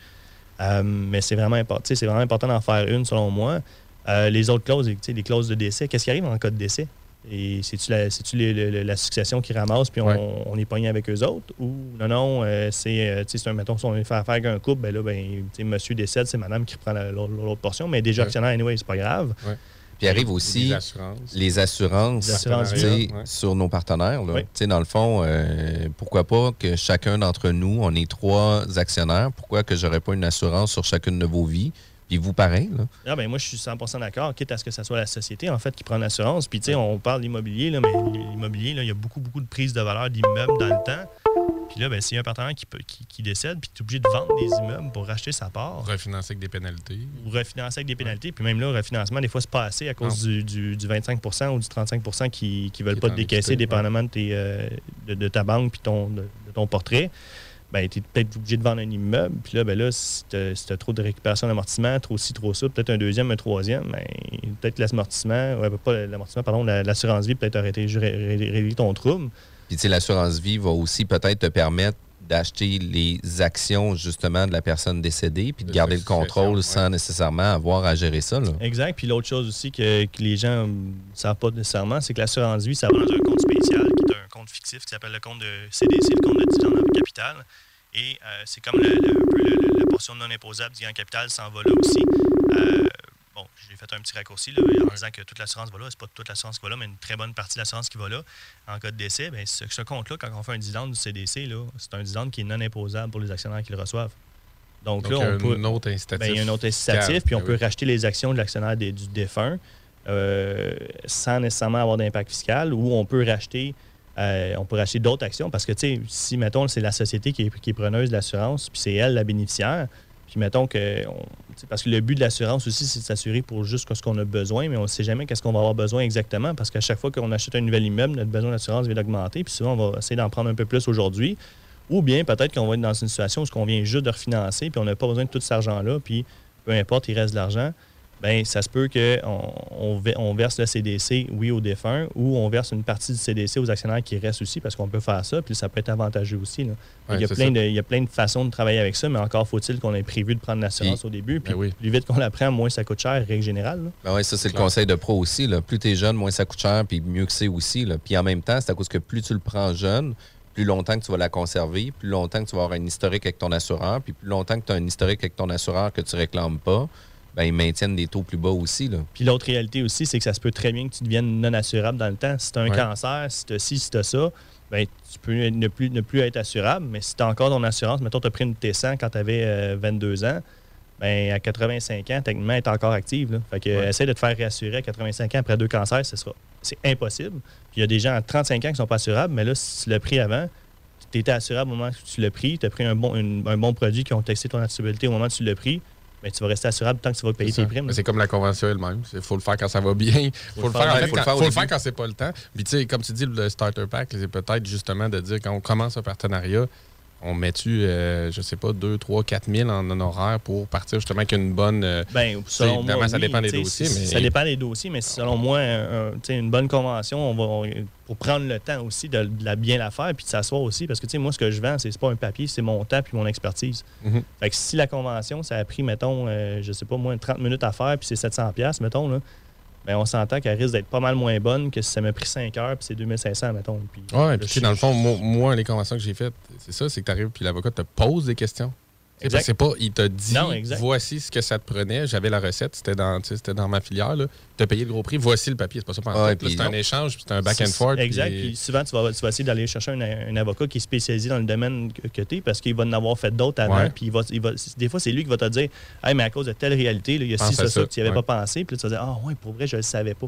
Euh, mais c'est vraiment, import- vraiment important d'en faire une, selon moi. Euh, les autres clauses, les clauses de décès, qu'est-ce qui arrive en cas de décès? Et c'est-tu la, la succession qui ramasse puis on, Ouais. on est pogné avec eux autres? Ou non, non, euh, c'est, un, mettons, si on fait affaire avec un couple, ben là, ben, monsieur décède, c'est madame qui reprend la- l'autre l'autre portion, mais déjà Ouais. actionnaire, anyway, c'est pas grave. Puis arrive aussi Les assurances. les. Ouais. sur nos partenaires. là. Oui. Tu sais, Dans le fond, euh, pourquoi pas que chacun d'entre nous, on est trois actionnaires, pourquoi que j'aurais pas une assurance sur chacune de vos vies? Puis vous, pareil. Là. Ah, ben, moi, je suis 100% d'accord, quitte à ce que ce soit la société, en fait, qui prend l'assurance. Puis, tu sais, on parle d'immobilier, là, mais l'immobilier, là, il y a beaucoup, beaucoup de prises de valeur d'immeubles dans le temps. Puis là, ben, s'il y a un partenaire qui, peut- qui, qui décède, puis tu es obligé de vendre des immeubles pour racheter sa part, Refinancer avec des pénalités. ou refinancer avec des pénalités. Puis même là, le refinancement, des fois, c'est pas assez à cause du, du- du 25% ou du 35% qui ne veulent Qui pas te décaisser, dépendamment de, tes, euh, de, de ta banque puis ton, de, de ton portrait. Ben, tu es peut-être obligé de vendre un immeuble. Puis là, ben là si tu as, trop de récupération d'amortissement, trop ci, trop ça, peut-être un deuxième, un troisième, ben, peut-être l'amortissement, ouais, pas l'amortissement, pardon, la- l'assurance vie peut-être arrêter de régler ton trouble. Puis, tu sais, l'assurance vie va aussi peut-être te permettre d'acheter les actions, justement, de la personne décédée, puis de De garder le contrôle ouais. sans nécessairement avoir à gérer ça. Là. Exact. Puis l'autre chose aussi que, que les gens ne savent pas nécessairement, c'est que l'assurance vie, ça va dans un compte spécial qui est un compte fictif qui s'appelle le compte de CDC, le compte de dividende en capital. Et euh, c'est comme le- le- un peu le- le- la portion non imposable du gain en capital s'en va là aussi. Euh, bon, j'ai fait un petit raccourci là, en disant que toute l'assurance va là. C'est pas toute l'assurance qui va là, mais une très bonne partie de l'assurance qui va là. En cas de décès, ben, ce, ce compte-là, quand on fait un dividende du CDC, c'est un dividende qui est non imposable pour les actionnaires qui le reçoivent. Donc, Donc, là, on un peut, autre incitatif Ben, il y a un autre incitatif, puis on Ben peut racheter les actions de l'actionnaire du défunt euh, sans nécessairement avoir d'impact fiscal, ou on peut racheter euh, on peut racheter d'autres actions parce que, tu sais, si, mettons, c'est la société qui est, qui est preneuse de l'assurance, puis c'est elle la bénéficiaire, puis mettons que. parce que le but de l'assurance aussi, c'est de s'assurer pour juste ce qu'on a besoin, mais on ne sait jamais qu'est-ce qu'on va avoir besoin exactement parce qu'à chaque fois qu'on achète un nouvel immeuble, notre besoin d'assurance vient d'augmenter, puis souvent, on va essayer d'en prendre un peu plus aujourd'hui. Ou bien peut-être qu'on va être dans une situation où on vient juste de refinancer, puis on n'a pas besoin de tout cet argent-là, puis peu importe, il reste de l'argent. Ben ça se peut qu'on on, ve- on verse le CDC, oui, aux défunts, ou on verse une partie du CDC aux actionnaires qui restent aussi, parce qu'on peut faire ça, puis ça peut être avantageux aussi. là. Ouais, il, y a plein de, il y a plein de façons de travailler avec ça, mais encore faut-il qu'on ait prévu de prendre l'assurance au début. Puis Ben oui. plus vite qu'on la prend, moins ça coûte cher, règle générale. Ben ouais, ça, c'est le conseil de pro aussi. Là. Plus tu es jeune, moins ça coûte cher, puis mieux que c'est aussi. Là. Puis en même temps, c'est à cause que plus tu le prends jeune, plus longtemps que tu vas la conserver, plus longtemps que tu vas avoir un historique avec ton assureur, puis plus longtemps que tu as un historique avec ton assureur que tu réclames pas, ben ils maintiennent des taux plus bas aussi. Là. Puis l'autre réalité aussi, c'est que ça se peut très bien que tu deviennes non assurable dans le temps. Si tu as un Ouais. cancer, si tu as ci, si tu as ça, ben, tu peux ne plus, ne plus être assurable. Mais si tu as encore ton assurance, mettons, tu as pris une T100 quand tu avais 22 ans, ben, à 85 ans, techniquement, elle est encore active. Là. Fait que, Ouais. essaie de te faire réassurer à 85 ans après deux cancers, ce sera, c'est impossible. Puis il y a des gens à 35 ans qui ne sont pas assurables, mais là, si tu l'as pris avant, tu étais assurable au moment où tu l'as pris, tu as pris un bon, une- un bon produit qui ont testé ton assurabilité au moment où tu l'as pris, ben, tu vas rester assurable tant que tu vas payer tes primes. Mais. C'est comme la convention elle-même. Il faut le faire quand ça va bien. Il faut, le faire, en ouais, fait, faut le faut faire quand c'est pas le temps. Puis, tu sais, comme tu dis, le starter pack, c'est peut-être justement de dire quand on commence un partenariat, on met-tu, euh, je sais pas, 2, 3, 4 000 en honoraires pour partir justement avec une bonne. euh, Ben, selon ça dépend des dossiers. Mais... Ça dépend des dossiers, mais selon moi, un- une bonne convention, on va, on- pour prendre le temps aussi de, de la bien la faire puis de s'asseoir aussi. Parce que tu sais, moi, ce que je vends, c'est pas un papier, c'est mon temps puis mon expertise. Mhm. Fait que si la convention, ça a pris, mettons, euh, je sais pas, moins de 30 minutes à faire puis c'est 700$, piastres, mettons, là, on s'entend qu'elle risque d'être pas mal moins bonne que si ça m'a pris 5 heures puis c'est 2500, mettons. Puis, Ouais, puis dans le fond, moi, moi, les conventions que j'ai faites, c'est ça, c'est que tu arrives puis l'avocat te pose des questions. Parce que C'est pas, il t'a dit, Non, voici ce que ça te prenait. J'avais la recette, c'était dans, c'était dans ma filière. Tu as payé le gros prix, voici le papier. C'est pas ça pour Ouais, puis C'est un échange, c'est un back and forth. Exact. puis- Puis souvent, tu vas, tu vas essayer d'aller chercher un, un avocat qui est spécialisé dans le domaine que, tu es parce qu'il va en avoir fait d'autres avant. Ouais. Puis il va, il va- des fois, c'est lui qui va te dire Hey, mais à cause de telle réalité, là, il y a ci, ça, ça, ça, que tu n'y avais ouais. pas pensé. Puis là, tu vas dire Ah, ouais, pour vrai, je ne le savais pas.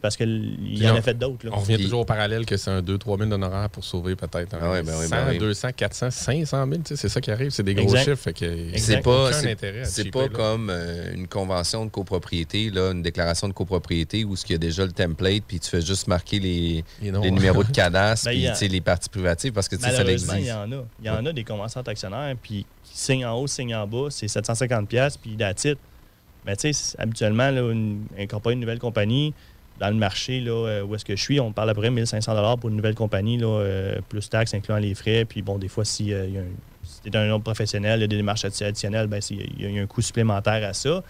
Parce qu'il Puis en a fait d'autres. On revient toujours au parallèle que c'est un 2-3 000 d'honoraires pour sauver peut-être Ah ouais, ben oui, 100, ben oui. 200, 400, 500 000. tu sais, C'est ça qui arrive. C'est des gros Exact. chiffres. Fait que C'est pas, c'est- là. comme euh, une convention de copropriété, là, une déclaration de copropriété où il y a déjà le template, puis tu fais juste marquer les, numéros de cadastre, Ben, puis y a- les parties privatives, parce que tu sais, ça Malheureusement, il y existe. en a. Il y en a des conventions d'actionnaires, puis qui signent en haut, signent en bas, c'est 750$, piastres, puis d'attitude. Mais tu sais, habituellement, là, une, incorporer une nouvelle compagnie, dans le marché là, euh, où est-ce que je suis, on parle à peu près 1500$ pour une nouvelle compagnie, là, euh, plus taxes, incluant les frais. Puis bon, des fois, si, euh, y a un, tu un professionnel, il y a des démarches addi- additionnelles, c'est- il y a- il y a un coût supplémentaire à ça.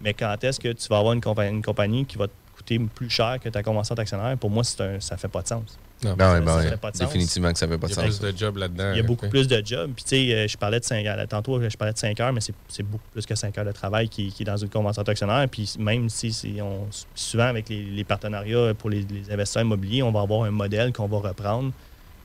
Mais quand est-ce que tu vas avoir une compagnie, une compagnie qui va te coûter plus cher que ta convention d'actionnaire? Pour moi, c'est un, ça fait pas de sens. Non, Ça- ben fait pas de sens. Définitivement que ça fait pas de Il y a sens. plus de jobs là-dedans. Il y a beaucoup plus de jobs. Puis, tu sais, euh, je parlais de 5 heures. Tantôt, je parlais de 5 heures, mais c'est c'est beaucoup plus que 5 heures de travail qui, qui est dans une convention d'actionnaire. Puis, même si on, souvent, avec les, les partenariats pour les, les investisseurs immobiliers, on va avoir un modèle qu'on va reprendre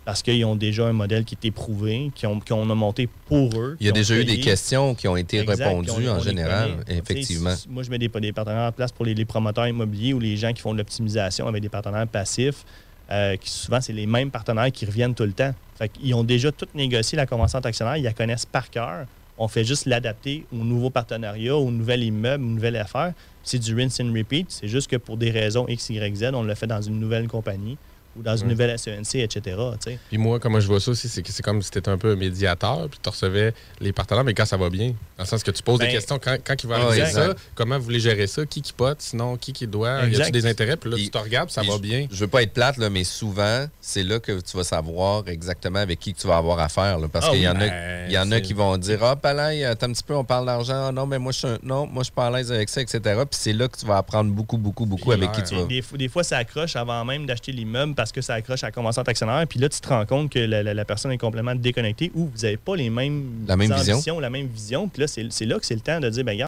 parce qu'ils ont déjà un modèle qui est éprouvé, qu'on a monté pour eux. Il y a déjà eu des questions qui ont été Exact, répondues on- en général, effectivement. Moi, je mets des, des partenaires en place pour les, les promoteurs immobiliers ou les gens qui font de l'optimisation avec des partenaires passifs. euh, qui souvent, c'est les mêmes partenaires qui reviennent tout le temps. Fait qu'ils ont déjà tout négocié la convention d'actionnaire, ils la connaissent par cœur. On fait juste l'adapter au nouveau partenariat, au nouvel immeuble, aux nouvelles affaires. C'est du rinse and repeat. C'est juste que pour des raisons X, Y, Z, on le fait dans une nouvelle compagnie ou dans une Ouais. nouvelle SENC, etc. Puis moi, comment je vois ça aussi, c'est que c'est comme si tu étais un peu un médiateur, puis tu recevais les partenaires, mais quand ça va bien. Dans le sens que tu poses Ben, des questions, quand, quand il va ah, arriver exact. ça, comment vous voulez gérer ça, qui qui pote, sinon qui qui doit, y Exact. a-tu des intérêts, puis là, Puis- tu te regardes, ça puis va je- bien. Je veux pas être plate, là, mais souvent, c'est là que tu vas savoir exactement avec qui que tu vas avoir affaire. là, parce Ah qu'il y oui, en a, ben, il y en a qui vont dire Ah, Palais, attends un petit peu, on parle d'argent. Ah, Non, mais moi, je suis un- non, moi, je suis pas à l'aise avec ça, etc. Puis c'est là que tu vas apprendre beaucoup, beaucoup, beaucoup avec qui tu vas. Des, des fois, ça accroche avant même d'acheter l'immeuble parce que ça accroche à la convention d'actionnaire. Puis là, tu te rends compte que la, la- la personne est complètement déconnectée ou vous n'avez pas les mêmes La même vision. ambitions, la même vision. Puis là, c'est c'est là que c'est le temps de dire, ben, regarde,